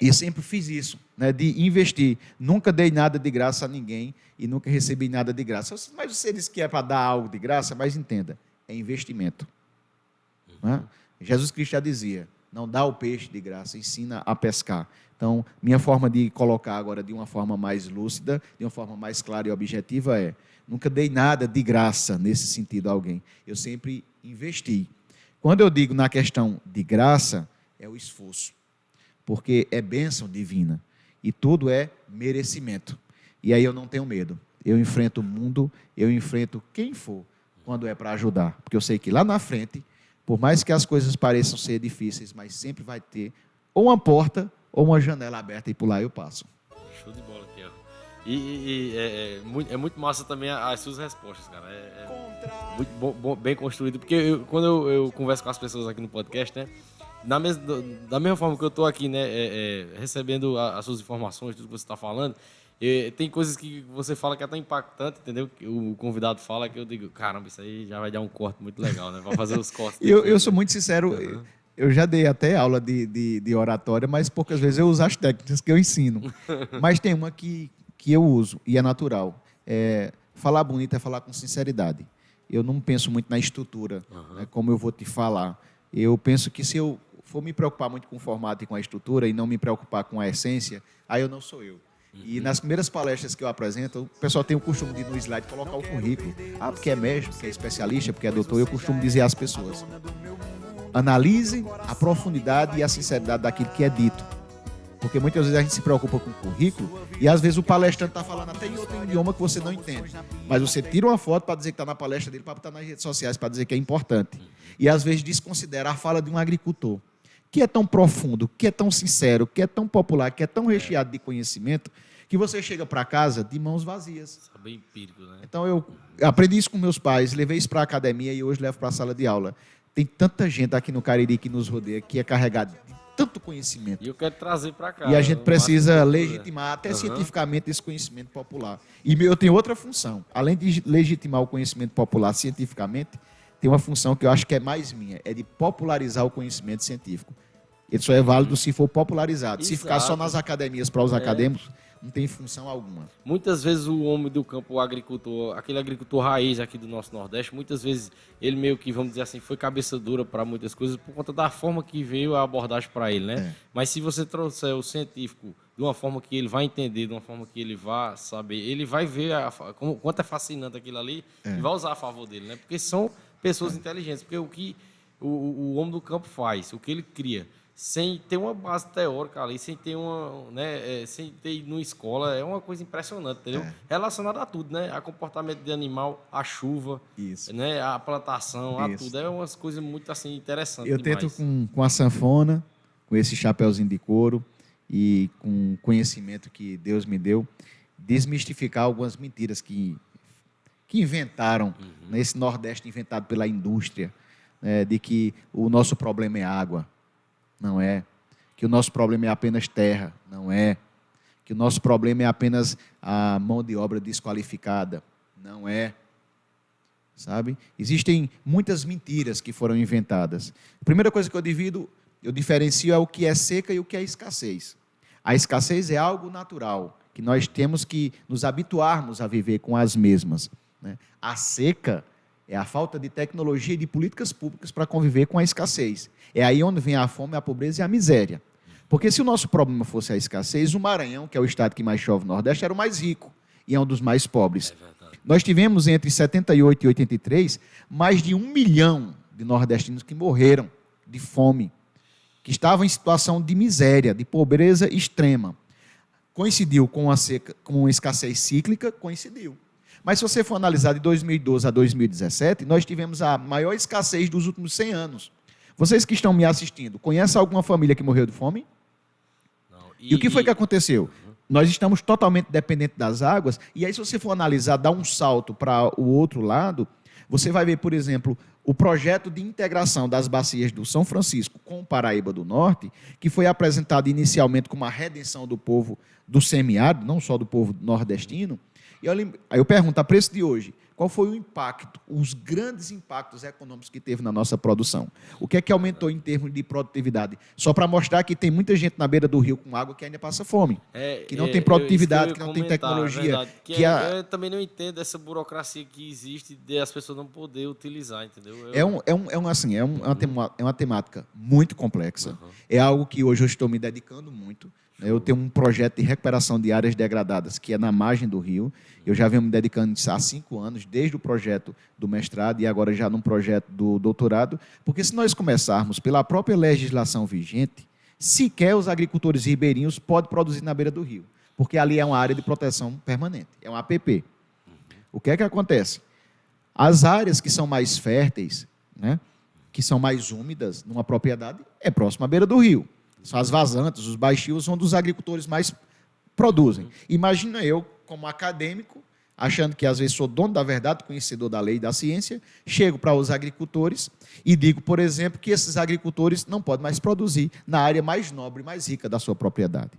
E sempre fiz isso, né, de investir. Nunca dei nada de graça a ninguém e nunca recebi nada de graça. Mas você diz que é para dar algo de graça, mas entenda, é investimento. Né? Jesus Cristo já dizia: não dá o peixe de graça, ensina a pescar. Então, minha forma de colocar agora de uma forma mais lúcida, de uma forma mais clara e objetiva é: nunca dei nada de graça nesse sentido a alguém. Eu sempre investi. Quando eu digo na questão de graça, é o esforço porque é bênção divina e tudo é merecimento. E aí eu não tenho medo. Eu enfrento o mundo, eu enfrento quem for quando é para ajudar, porque eu sei que lá na frente, por mais que as coisas pareçam ser difíceis, mas sempre vai ter ou uma porta ou uma janela aberta e por lá eu passo. Show de bola, Tiago. E, e é, é, muito, é, muito, massa também as suas respostas, cara. É, é muito bom, bom, bem construído, porque eu, quando eu, eu converso com as pessoas aqui no podcast, né? mes, da mesma forma que eu estou aqui, né, é, é, recebendo a, as suas informações, tudo que você está falando, é, tem coisas que você fala que é tão impactante, entendeu? Que o convidado fala que eu digo, caramba, isso aí já vai dar um corte muito legal, né? Vai fazer os cortes. eu, depois, eu sou né? muito sincero, uhum. eu já dei até aula de, de, de, oratória, mas poucas vezes eu uso as técnicas que eu ensino. mas tem uma que, que eu uso, e é natural. É, falar bonito é falar com sinceridade. Eu não penso muito na estrutura, uhum. né, como eu vou te falar. Eu penso que se eu for me preocupar muito com o formato e com a estrutura e não me preocupar com a essência, aí eu não sou eu. E nas primeiras palestras que eu apresento, o pessoal tem o costume de no slide colocar o currículo. Ah, porque é médico, porque é especialista, porque é doutor. Eu costumo dizer às pessoas: analise a profundidade e a sinceridade daquilo que é dito. Porque muitas vezes a gente se preocupa com o currículo e às vezes o palestrante está falando até em outro idioma que você não entende. Mas você tira uma foto para dizer que está na palestra dele, para botar nas redes sociais, para dizer que é importante. E às vezes desconsidera a fala de um agricultor que é tão profundo, que é tão sincero, que é tão popular, que é tão recheado de conhecimento, que você chega para casa de mãos vazias. Isso é bem empírico, né? Então eu aprendi isso com meus pais, levei isso para a academia e hoje levo para a sala de aula. Tem tanta gente aqui no Cariri que nos rodeia que é carregado de tanto conhecimento. E eu quero trazer para cá. E a gente precisa legitimar até uhum. cientificamente esse conhecimento popular. E eu tenho outra função. Além de legitimar o conhecimento popular cientificamente, tem uma função que eu acho que é mais minha, é de popularizar o conhecimento científico. Ele só é válido se for popularizado. Exato. Se ficar só nas academias para os é. acadêmicos, não tem função alguma. Muitas vezes o homem do campo, o agricultor, aquele agricultor raiz aqui do nosso Nordeste, muitas vezes ele meio que, vamos dizer assim, foi cabeça dura para muitas coisas por conta da forma que veio a abordagem para ele, né? É. Mas se você trouxer o científico de uma forma que ele vai entender, de uma forma que ele vai saber, ele vai ver a, como, quanto é fascinante aquilo ali é. e vai usar a favor dele, né? Porque são pessoas é. inteligentes, porque o que o, o homem do campo faz, o que ele cria, sem ter uma base teórica ali, sem ter uma, né, é, sem ter ido numa escola, é uma coisa impressionante, entendeu? É. Relacionado a tudo, né? A comportamento de animal, a chuva, Isso. né, a plantação, Isso. a tudo, é umas coisas muito assim interessantes. Eu demais. tento com, com a sanfona, com esse chapéuzinho de couro e com o conhecimento que Deus me deu, desmistificar algumas mentiras que que inventaram uhum. nesse Nordeste inventado pela indústria, né, de que o nosso problema é água não é. Que o nosso problema é apenas terra. Não é. Que o nosso problema é apenas a mão de obra desqualificada. Não é. Sabe? Existem muitas mentiras que foram inventadas. A primeira coisa que eu divido, eu diferencio é o que é seca e o que é escassez. A escassez é algo natural, que nós temos que nos habituarmos a viver com as mesmas. Né? A seca É a falta de tecnologia e de políticas públicas para conviver com a escassez. É aí onde vem a fome, a pobreza e a miséria. Porque se o nosso problema fosse a escassez, o Maranhão, que é o estado que mais chove no Nordeste, era o mais rico e é um dos mais pobres. É Nós tivemos entre 78 e 83 mais de um milhão de nordestinos que morreram de fome, que estavam em situação de miséria, de pobreza extrema. Coincidiu com a, seca, com a escassez cíclica? Coincidiu. Mas se você for analisar de 2012 a 2017, nós tivemos a maior escassez dos últimos 100 anos. Vocês que estão me assistindo, conhecem alguma família que morreu de fome? Não. E, e, o que foi que aconteceu? Uhum. Nós estamos totalmente dependentes das águas, e aí, se você for analisar, dar um salto para o outro lado, você vai ver, por exemplo, o projeto de integração das bacias do São Francisco com o Paraíba do Norte, que foi apresentado inicialmente como a redenção do povo do semiárido, não só do povo nordestino, e eu, aí eu pergunto, a preço de hoje, qual foi o impacto, os grandes impactos econômicos que teve na nossa produção? O que é que aumentou em termos de produtividade? Só para mostrar que tem muita gente na beira do rio com água que ainda passa fome, é, que não é, tem produtividade, que, não tem tecnologia. que, que é, a... Eu também não entendo essa burocracia que existe de as pessoas não poderem utilizar, entendeu? Eu... É, um, é, um, é um assim, é, um, é uma temática muito complexa. Uhum. É algo que hoje eu estou me dedicando muito. Eu tenho um projeto de recuperação de áreas degradadas, que é na margem do rio. Eu já venho me dedicando há cinco anos, desde o projeto do mestrado e agora já no projeto do doutorado, porque se nós começarmos pela própria legislação vigente, sequer os agricultores ribeirinhos podem produzir na beira do rio, porque ali é uma área de proteção permanente, é um APP. O que é que acontece? As áreas que são mais férteis, né, que são mais úmidas numa propriedade, é próxima à beira do rio. São as vazantes, os baixios, onde os agricultores mais produzem. Imagina eu, como acadêmico, achando que às vezes sou dono da verdade, conhecedor da lei e da ciência, chego para os agricultores e digo, por exemplo, que esses agricultores não podem mais produzir na área mais nobre, mais rica da sua propriedade.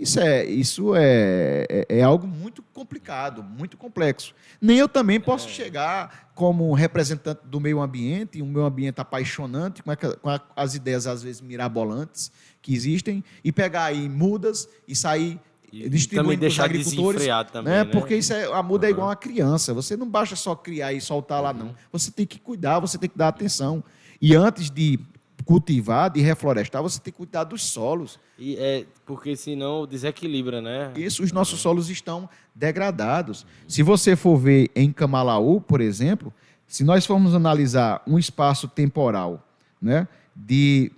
Isso é, isso é, é, é, algo muito complicado, muito complexo. Nem eu também posso é. chegar como representante do meio ambiente, um meio ambiente apaixonante, com, a, com a, as ideias às vezes mirabolantes que existem, e pegar aí mudas e sair e distribuindo para os agricultores. Também, né? né? Porque isso é, a muda uhum. é igual uma criança. Você não basta só criar e soltar lá, não. Uhum. Você tem que cuidar, você tem que dar atenção. E antes de cultivar, de reflorestar, você tem que cuidar dos solos. E é, porque senão desequilibra, né? Isso, os nossos solos estão degradados. Se você for ver em Camalaú, por exemplo, se nós formos analisar um espaço temporal né, de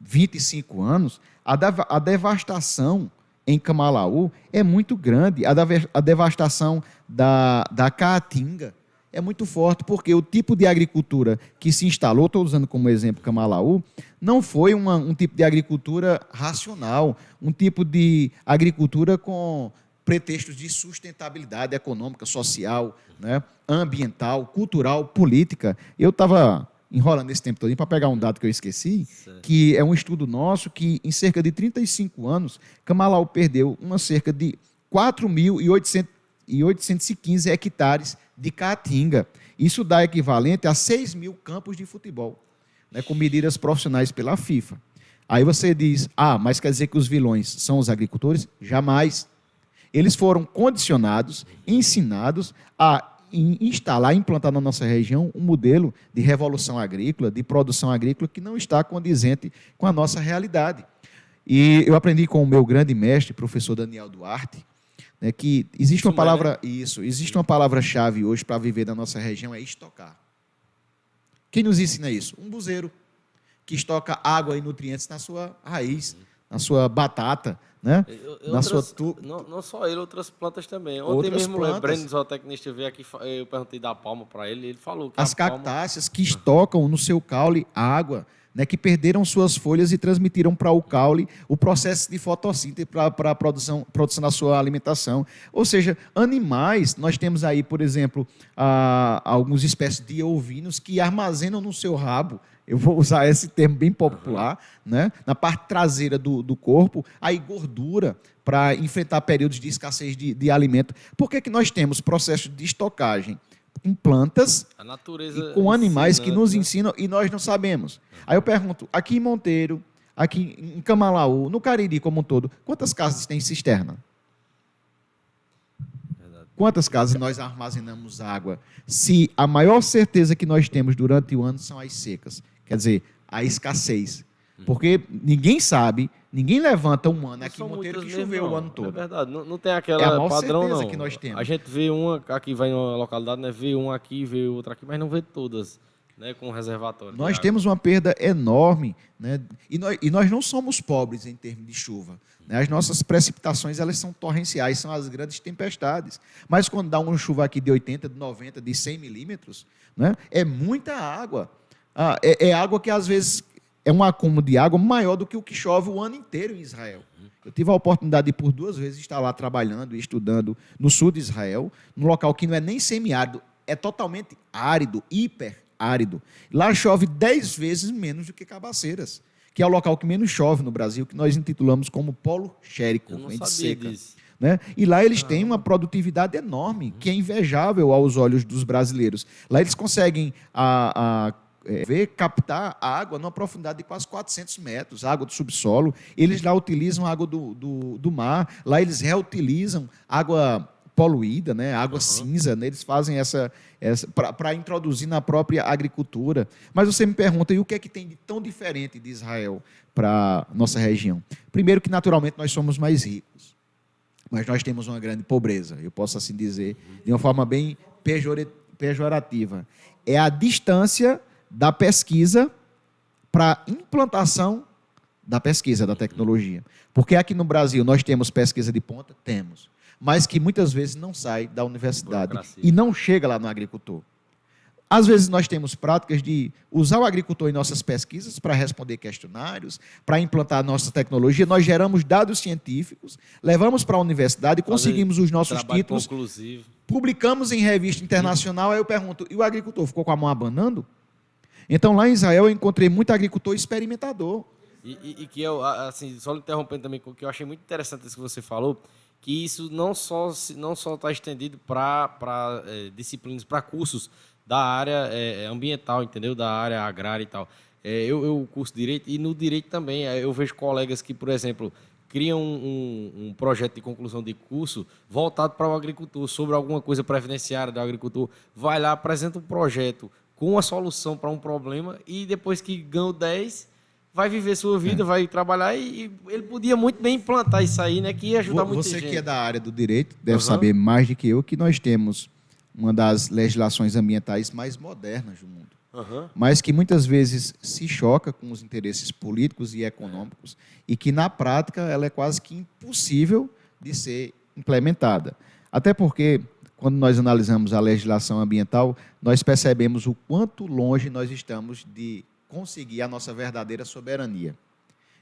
25 anos, a, a devastação em Camalaú é muito grande. A, a devastação da, da Caatinga, é muito forte, porque o tipo de agricultura que se instalou, estou usando como exemplo Camalaú, não foi uma, um tipo de agricultura racional, um tipo de agricultura com pretextos de sustentabilidade econômica, social, né, ambiental, cultural, política. Eu estava enrolando esse tempo todo para pegar um dado que eu esqueci, que é um estudo nosso que em cerca de 35 anos, Camalaú perdeu uma cerca de 4.815 hectares de Caatinga. Isso dá equivalente a 6 mil campos de futebol, né, com medidas profissionais pela FIFA. Aí você diz, ah, mas quer dizer que os vilões são os agricultores? Jamais. Eles foram condicionados, ensinados a instalar, implantar na nossa região um modelo de revolução agrícola, de produção agrícola que não está condizente com a nossa realidade. E eu aprendi com o meu grande mestre, professor Daniel Duarte, né, que existe uma palavra isso, existe uma palavra-chave hoje para viver na nossa região é estocar. Quem nos ensina isso? Um buzeiro que estoca água e nutrientes na sua raiz, na sua batata, né? Eu, na outras, sua tu... não, não, só ele, outras plantas também. Ontem outras mesmo plantas. o Breno, zootecnista, veio aqui, eu perguntei da palma para ele, ele falou que as cactáceas palma... que estocam no seu caule água, né, que perderam suas folhas e transmitiram para o caule o processo de fotossíntese para a produção, produção da sua alimentação. Ou seja, animais, nós temos aí, por exemplo, a, algumas espécies de ovinos que armazenam no seu rabo eu vou usar esse termo bem popular, né? na parte traseira do, do corpo, aí gordura para enfrentar períodos de escassez de, de alimento. Por que, que nós temos processo de estocagem? Em plantas e com animais que nos né? ensinam e nós não sabemos. Aí eu pergunto, aqui em Monteiro, aqui em Camalaú, no Cariri como um todo, quantas casas tem cisterna? Quantas casas nós armazenamos água? Se a maior certeza que nós temos durante o ano são as secas, quer dizer, a escassez. Porque ninguém sabe, ninguém levanta um ano aqui em Monteiro que choveu mesmo, o ano todo. É verdade, não, não tem aquela É a maior padrão não. que nós temos. A gente vê uma aqui vai numa localidade, né? Vê uma aqui, vê outra aqui, mas não vê todas, né? Com reservatório. de Nós temos uma perda enorme, né? E nós, e nós não somos pobres em termos de chuva. né? As nossas precipitações elas são torrenciais, são as grandes tempestades. Mas quando dá uma chuva aqui de 80, de 90, de 100 milímetros, né? é muita água. Ah, é, é água que às vezes é um acúmulo de água maior do que o que chove o ano inteiro em Israel. Eu tive a oportunidade de, por duas vezes, estar lá trabalhando e estudando no sul de Israel, num local que não é nem semiárido, é totalmente árido, hiper árido. Lá chove dez vezes menos do que Cabaceiras, que é o local que menos chove no Brasil, que nós intitulamos como polo xérico, Eu não sabia seca. disso. Né? E lá eles têm uma produtividade enorme, que é invejável aos olhos dos brasileiros. Lá eles conseguem a, a, é, ver, captar a água numa profundidade de quase 400 metros, água do subsolo. Eles lá utilizam água do, do, do mar, lá eles reutilizam água poluída, né? água cinza, né? eles fazem essa, essa para introduzir na própria agricultura. Mas você me pergunta, e o que é que tem de tão diferente de Israel para nossa região? Primeiro que naturalmente nós somos mais ricos mas nós temos uma grande pobreza, eu posso assim dizer, de uma forma bem pejorativa. É a distância da pesquisa para a implantação da pesquisa, da tecnologia. Porque aqui no Brasil nós temos pesquisa de ponta? Temos. Mas que muitas vezes não sai da universidade Burocracia. e não chega lá no agricultor. Às vezes nós temos práticas de usar o agricultor em nossas pesquisas para responder questionários, para implantar nossa tecnologia. Nós geramos dados científicos, levamos para a universidade, conseguimos os nossos títulos, conclusivo. publicamos em revista internacional. Aí eu pergunto: e o agricultor ficou com a mão abanando? Então lá em Israel eu encontrei muito agricultor experimentador. E, e- e que eu, assim, só interrompendo também, que eu achei muito interessante isso que você falou, que isso não só não só está estendido para disciplinas, para cursos da área eh, ambiental, entendeu? Da área agrária e tal. Eh, eu, eu curso direito e no direito também eh, eu vejo colegas que, por exemplo, criam um, um projeto de conclusão de curso voltado para o agricultor, sobre alguma coisa previdenciária do agricultor, vai lá, apresenta um projeto com a solução para um problema e depois que ganha o 10, vai viver sua vida, vai trabalhar e, e ele podia muito bem implantar isso aí, né? Que ia ajudar muita Você gente. que é da área do direito deve Aham. saber mais do que eu que nós temos uma das legislações ambientais mais modernas do mundo. Aham. mas que muitas vezes se choca com os interesses políticos e econômicos e que na prática ela é quase que impossível de ser implementada. Até porque quando nós analisamos a legislação ambiental, nós percebemos o quanto longe nós estamos de conseguir a nossa verdadeira soberania.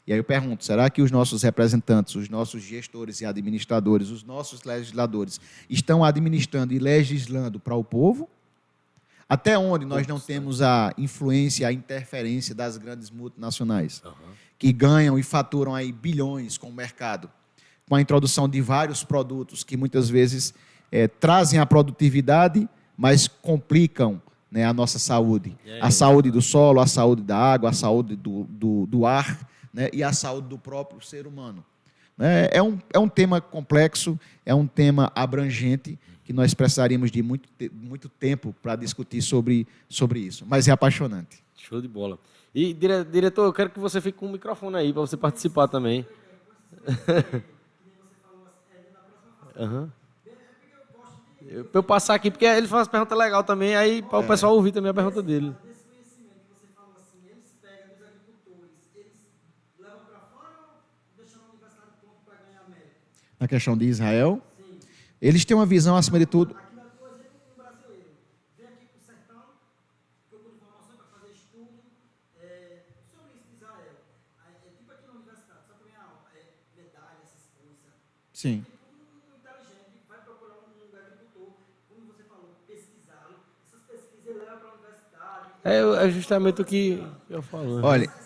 E aí eu pergunto, será que os nossos representantes, os nossos gestores e administradores, os nossos legisladores estão administrando e legislando para o povo? Até onde nós não temos a influência, a interferência das grandes multinacionais, que ganham e faturam aí bilhões com o mercado, com a introdução de vários produtos que muitas vezes eh, trazem a produtividade, mas complicam né, a nossa saúde. A saúde do solo, a saúde da água, a saúde do, do, do ar né, e a saúde do próprio ser humano. né? É, um, é um tema complexo, é um tema abrangente, que nós precisaríamos de muito, muito tempo para discutir sobre, sobre isso. Mas é apaixonante. Show de bola. E, dire- diretor, eu quero que você fique com o microfone aí para você participar também. Aham. Eu, pra eu passar aqui, porque ele faz pergunta legal também, aí para o pessoal ouvir também a pergunta dele. Na questão de Israel, eles têm uma visão, acima de tudo, Aqui, É, é justamente o que eu falo. né? Olha, para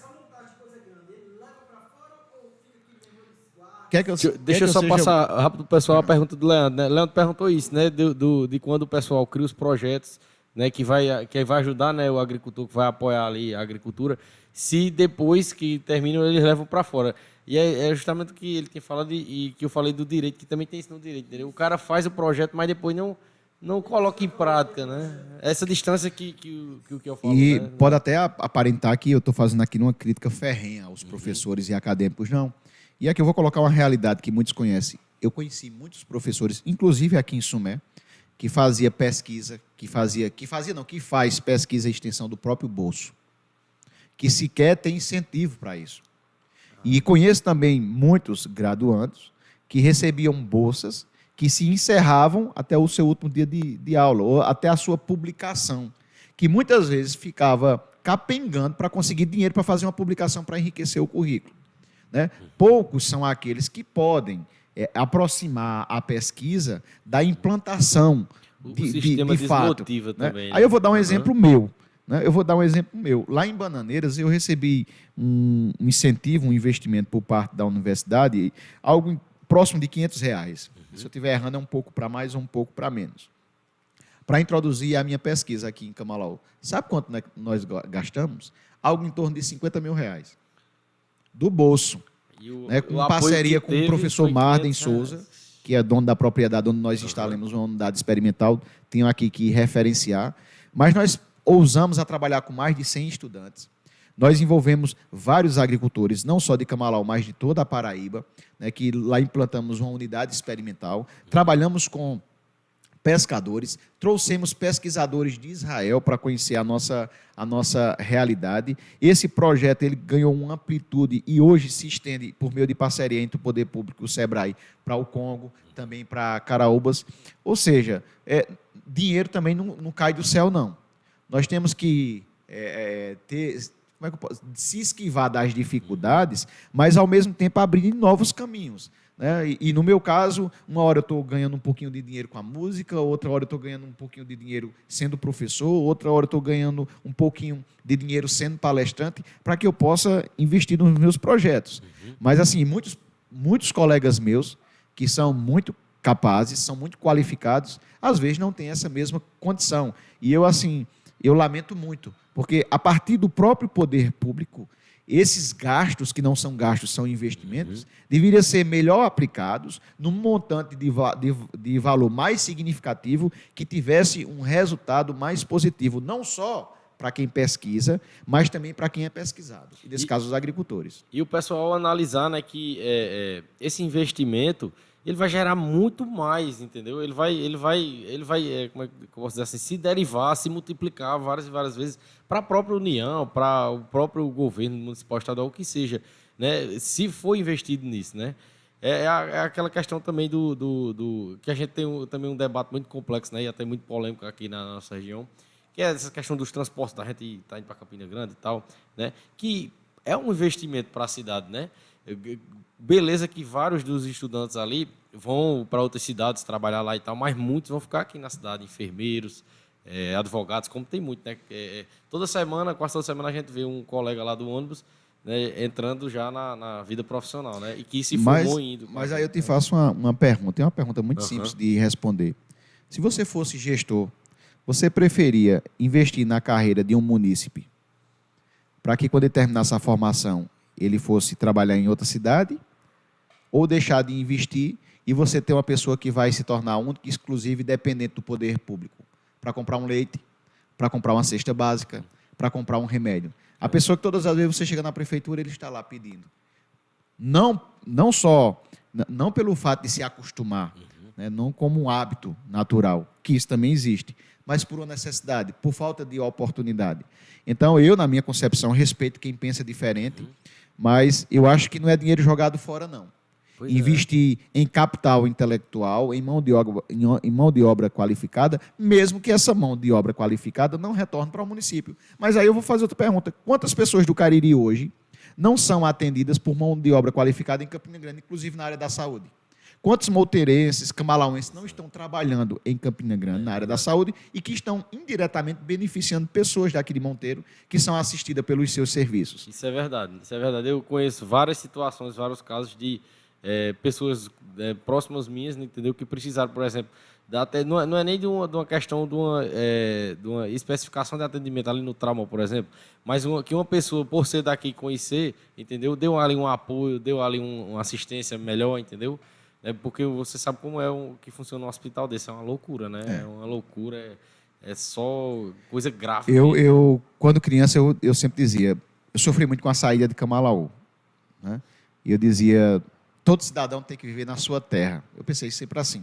quer que eu, Deixa, quer eu que só seja- passar rápido pro pessoal a pergunta do Leandro. Né? Leandro perguntou isso, né? Do, do- de quando o pessoal cria os projetos né, que vai que vai ajudar, né, o agricultor que vai apoiar ali a agricultura, se depois que terminam eles levam para fora. E é, é, justamente o que ele tem falado e, e, que eu falei do direito, que também tem isso no direito. Entendeu? O cara faz o projeto, mas depois não não coloca em prática, né? Essa distância que, que, que, que eu falo. E né? pode até aparentar que eu estou fazendo aqui uma crítica ferrenha aos uhum. professores e acadêmicos, não. E aqui eu vou colocar uma realidade que muitos conhecem. Eu conheci muitos professores, inclusive aqui em Sumé, que fazia pesquisa, que fazia, que fazia não, que faz pesquisa e extensão do próprio bolso, que sequer tem incentivo para isso. E conheço também muitos graduandos que recebiam bolsas que se encerravam até o seu último dia de, de aula, ou até a sua publicação, que muitas vezes ficava capengando para conseguir dinheiro para fazer uma publicação para enriquecer o currículo. Né? Poucos são aqueles que podem é, aproximar a pesquisa da implantação de, de, de fato. Né? Também, né? Aí eu vou dar um exemplo uhum. meu. Né? Eu vou dar um exemplo meu. Lá em Bananeiras, eu recebi um incentivo, um investimento por parte da universidade, algo próximo de 500 reais. Se eu estiver errando, é um pouco para mais ou um pouco para menos. Para introduzir a minha pesquisa aqui em Camalau. Sabe quanto nós gastamos? Algo em torno de 50 mil reais. Do bolso. O, né, com parceria com o professor Marden Souza, que é dono da propriedade onde nós instalamos uma unidade experimental. Tenho aqui que referenciar. Mas nós ousamos a trabalhar com mais de 100 estudantes nós envolvemos vários agricultores, não só de Camalau, mas de toda a Paraíba, né, que lá implantamos uma unidade experimental. Trabalhamos com pescadores, trouxemos pesquisadores de Israel para conhecer a nossa, a nossa realidade. Esse projeto ele ganhou uma amplitude e hoje se estende por meio de parceria entre o Poder Público e o SEBRAE para o Congo, também para Caraúbas. Ou seja, é, dinheiro também não, não, cai do céu, não. Nós temos que é, é ter, como é que eu posso, se esquivar das dificuldades, mas ao mesmo tempo abrir novos caminhos. Né? E, e, no meu caso, uma hora eu estou ganhando um pouquinho de dinheiro com a música, outra hora eu estou ganhando um pouquinho de dinheiro sendo professor, outra hora eu estou ganhando um pouquinho de dinheiro sendo palestrante, para que eu possa investir nos meus projetos. Uhum. Mas, assim, muitos, muitos colegas meus, que são muito capazes, são muito qualificados, às vezes não têm essa mesma condição. E eu, assim, eu lamento muito, porque a partir do próprio poder público, esses gastos, que não são gastos, são investimentos, uhum. deveriam ser melhor aplicados num montante de, de, de valor mais significativo que tivesse um resultado mais positivo, não só para quem pesquisa, mas também para quem é pesquisado, e nesse e, caso os agricultores. E o pessoal analisar né, que é, é, esse investimento ele vai gerar muito mais, entendeu? Ele vai, ele vai, ele vai, é, como é que eu posso dizer assim, se derivar, se multiplicar várias e várias vezes para a própria União, para o próprio governo municipal, estadual, o que seja, né? Se for investido nisso, né? É, é, é aquela questão também do, do, do, que a gente tem um, também um debate muito complexo, né? E até muito polêmico aqui na nossa região, que é essa questão dos transportes da gente está indo para Campina Grande e tal, né? Que é um investimento para a cidade, né? Beleza que vários dos estudantes ali vão para outras cidades trabalhar lá e tal, mas muitos vão ficar aqui na cidade, enfermeiros, é, advogados, como tem muito, né? É, toda semana, quase toda semana a gente vê um colega lá do ônibus né, entrando já na, na, vida profissional, né? E que se formou mas, indo. Mas aí eu te faço uma, uma pergunta, tem uma pergunta muito uhum. simples de responder. Se você fosse gestor, você preferia investir na carreira de um munícipe para que quando ele terminasse a formação ele fosse trabalhar em outra cidade ou deixar de investir e você ter uma pessoa que vai se tornar única, exclusiva e dependente do poder público para comprar um leite, para comprar uma cesta básica, para comprar um remédio. A pessoa que todas as vezes você chega na prefeitura, ele está lá pedindo. Não, não só, não pelo fato de se acostumar, uhum. né, não como um hábito natural, que isso também existe, mas por uma necessidade, por falta de oportunidade. Então, eu, na minha concepção, respeito quem pensa diferente, uhum. mas eu acho que não é dinheiro jogado fora, não. Pois investir é. em capital intelectual, em mão, de obra, em mão de obra qualificada, mesmo que essa mão de obra qualificada não retorne para o município. Mas aí eu vou fazer outra pergunta. Quantas pessoas do Cariri hoje não são atendidas por mão de obra qualificada em Campina Grande, inclusive na área da saúde? Quantos mouteirenses, camalauenses não estão trabalhando em Campina Grande, na área da saúde, e que estão indiretamente beneficiando pessoas daqui de Monteiro que são assistidas pelos seus serviços? Isso é verdade, isso é verdade. Eu conheço várias situações, vários casos de é, pessoas é, próximas minhas, entendeu? Que precisaram, por exemplo, até, não, é, não é nem de uma, de uma questão de uma, é, de uma especificação de atendimento ali no trauma, por exemplo, mas uma, que uma pessoa, por ser daqui conhecer, entendeu? Deu ali um apoio, deu ali um, uma assistência melhor, entendeu? É porque você sabe como é o que funciona um hospital desse, é uma loucura, né? É, é uma loucura, é, é, só coisa grave. Eu, eu, quando criança, eu, eu sempre dizia, eu sofri muito com a saída de Camalaú, né? E eu dizia, todo cidadão tem que viver na sua terra. Eu pensei sempre assim.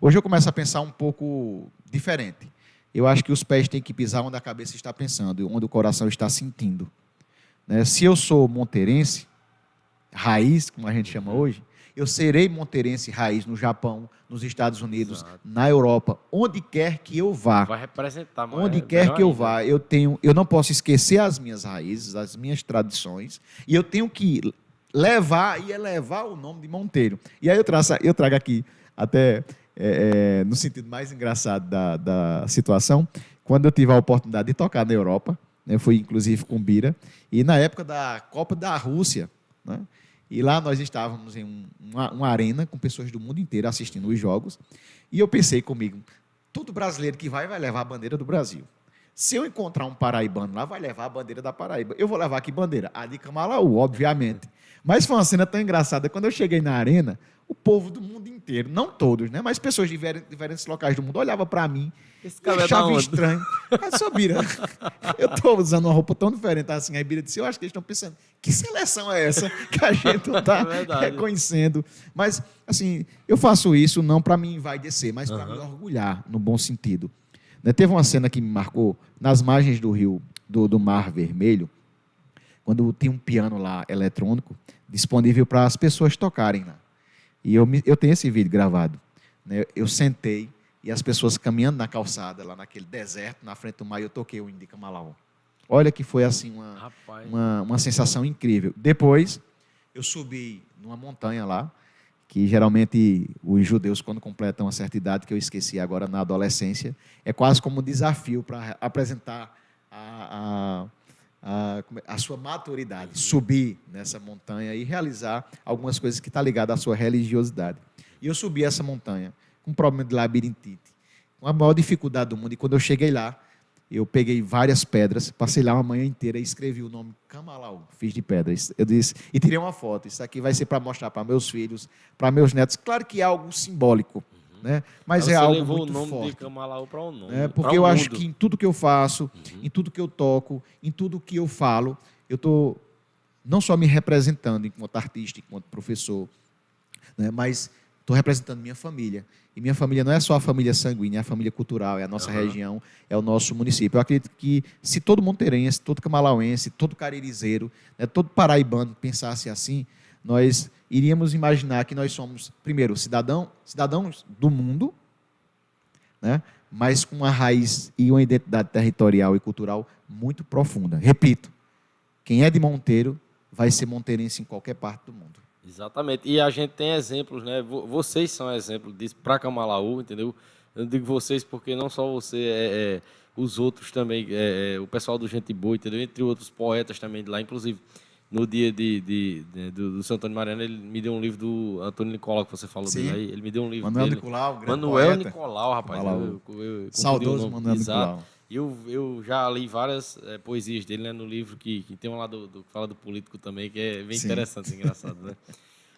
Hoje eu começo a pensar um pouco diferente. Eu acho que os pés têm que pisar onde a cabeça está pensando, onde o coração está sentindo. Né? Se eu sou monteirense, raiz, como a gente chama uhum. hoje, eu serei monteirense raiz no Japão, nos Estados Unidos, Exato. na Europa, onde quer que eu vá. Vai representar, Onde quer que eu vá, eu tenho, eu não posso esquecer as minhas raízes, as minhas tradições, e eu tenho que levar e elevar o nome de Monteiro. E aí eu, traço, eu trago aqui até é, é, no sentido mais engraçado da, da situação, quando eu tive a oportunidade de tocar na Europa, né, fui inclusive com Bira, e na época da Copa da Rússia, né, e lá nós estávamos em um, uma, uma, arena com pessoas do mundo inteiro assistindo os jogos, e eu pensei comigo, todo brasileiro que vai, vai levar a bandeira do Brasil. Se eu encontrar um paraibano lá, vai levar a bandeira da Paraíba. Eu vou levar aqui bandeira? A de Camalaú, obviamente. Mas foi uma cena tão engraçada. Quando eu cheguei na arena, o povo do mundo inteiro, não todos, né? Mas pessoas de diferentes locais do mundo olhavam para mim Esse e é achavam estranho. Mas, só Bira, eu estou usando uma roupa tão diferente assim. Aí Bira disse, eu acho que eles estão pensando, que seleção é essa que a gente não está é reconhecendo? Mas, assim, eu faço isso não para me envaidecer, mas para uhum. me orgulhar, no bom sentido. Né? Teve uma cena que me marcou, nas margens do rio, do, do Mar Vermelho, quando tem um piano lá eletrônico disponível para as pessoas tocarem lá. E eu, eu tenho esse vídeo gravado. Né? Eu sentei e as pessoas caminhando na calçada, lá naquele deserto, na frente do mar, eu toquei o Indica Malaú. Olha que foi assim uma, uma, uma, sensação incrível. Depois, eu subi numa montanha lá, que geralmente os judeus, quando completam uma certa idade, que eu esqueci agora na adolescência, é quase como um desafio para apresentar a, a a, a sua maturidade, subir nessa montanha e realizar algumas coisas que estão tá ligadas à sua religiosidade. E eu subi essa montanha com um problema de labirintite, com a maior dificuldade do mundo. E quando eu cheguei lá, eu peguei várias pedras, passei lá uma manhã inteira e escrevi o nome Camalau, fiz de pedras. Eu disse, e tirei uma foto. Isso aqui vai ser para mostrar para meus filhos, para meus netos. Claro que é algo simbólico, né? Mas é algo muito o nome forte. de Camalaú para o nome. É, porque eu mundo. acho que em tudo que eu faço, uhum. em tudo que eu toco, em tudo que eu falo, eu estou não só me representando enquanto artista, enquanto professor, né? mas estou representando minha família. E minha família não é só a família sanguínea, é a família cultural, é a nossa uhum. região, é o nosso município. Eu acredito que se todo monteirense, todo camalauense, todo caririzeiro, né, todo paraibano pensasse assim, nós iríamos imaginar que nós somos, primeiro, cidadão, cidadãos do mundo, né? mas com uma raiz e uma identidade territorial e cultural muito profunda. Repito, quem é de Monteiro vai ser monteirense em qualquer parte do mundo. Exatamente. E a gente tem exemplos, né? Vocês são exemplos disso para Camalaú, entendeu? Eu digo vocês porque não só você, é, é os outros também, é, é, o pessoal do Gente Boa, entendeu? Entre outros poetas também de lá, inclusive no dia de, de, de do, do Santo Antônio Mariano, ele me deu um livro do Antônio Nicolau, que você falou Sim. dele aí. Ele me deu um livro Manuel dele. Nicolau, grande Manuel poeta. Nicolau, rapaz. Eu, eu, eu, Saudoso Manuel Nicolau. Eu, eu já li várias é, poesias dele né, no livro, que, que tem um lado do, que fala do político também, que é bem Sim. interessante, engraçado, né?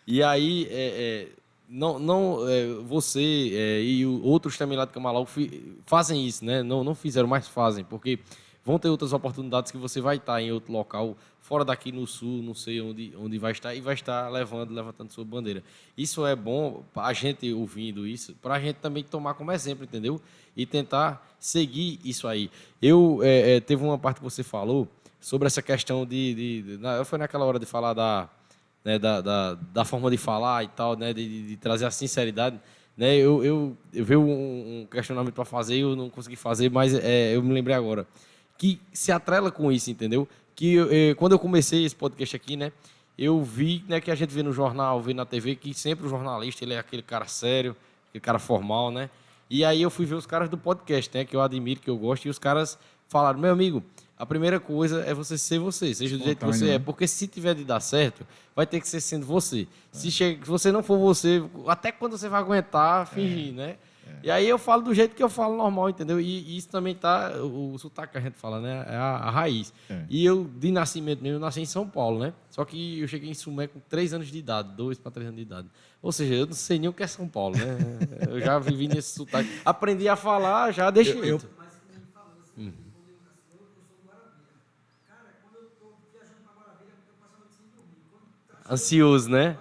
E aí, é, é, não, não, você e outros também lá de Camalau fazem isso, né? Não, não fizeram, mas fazem, porque vão ter outras oportunidades que você vai estar em outro local, fora daqui no sul, não sei onde, onde vai estar, e vai estar levando, levantando sua bandeira. Isso é bom, a gente ouvindo isso, para a gente também tomar como exemplo, entendeu? E tentar seguir isso aí. Eu, é, é, teve uma parte que você falou sobre essa questão de, de, de foi naquela hora de falar da, né, da, da, da, forma de falar e tal, né, de, de trazer a sinceridade, né, eu, eu, eu vi um, um questionamento para fazer, eu não consegui fazer, mas é, eu me lembrei agora que se atrela com isso, entendeu? Que eh, quando eu comecei esse podcast aqui, né, eu vi, né, que a gente vê no jornal, vê na TV, que sempre o jornalista ele é aquele cara sério, aquele cara formal, né? E aí eu fui ver os caras do podcast, né, que eu admiro, que eu gosto, e os caras falaram, meu amigo, a primeira coisa é você ser você, seja do jeito que você é. Né? Porque se tiver de dar certo, vai ter que ser sendo você. É. Se, chega, se você não for você, até quando você vai aguentar fingir, é. né? E aí eu falo do jeito que eu falo normal, entendeu? E, e isso também tá, o, o sotaque que a gente fala, né? É a, a raiz. É. E eu, de nascimento mesmo, eu nasci em São Paulo, né? Só que eu cheguei em Sumé com 3 anos de idade, 2 para 3 anos de idade. Ou seja, eu não sei nem o que é São Paulo, né? Eu já vivi nesse sotaque. Aprendi a falar já desse Eu- assim, assim, eu. Quando tá Ansioso, né?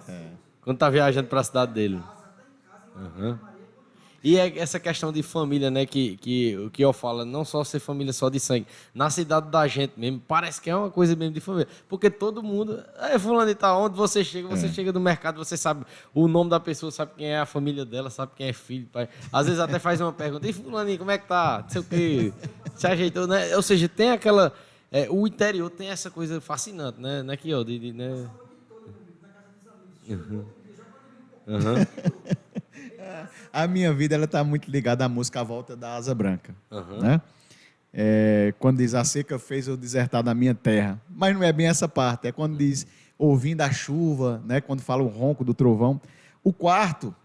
Quando tá viajando para a cidade dele. Aham. E é essa questão de família, né, que, que o que eu falo, não só ser família só de sangue, na cidade da gente mesmo, parece que é uma coisa mesmo de família. Porque todo mundo, é fulano de tal, onde você chega, você chega no mercado, você sabe o nome da pessoa, sabe quem é a família dela, sabe quem é filho, pai. Às vezes até faz uma pergunta, e fulaninho, como é que tá? Não sei o quê. Se ajeitou, né? Ou seja, tem aquela... é, o interior tem essa coisa fascinante, né? Né, que, ó, de, de, né? Uhum. Uhum. A minha vida ela está muito ligada à música A Volta da Asa Branca. Aham. Né? É, quando diz a seca fez eu desertar da minha terra. Mas não é bem essa parte. É quando diz ouvindo a chuva, né? quando fala o ronco do trovão. O quarto,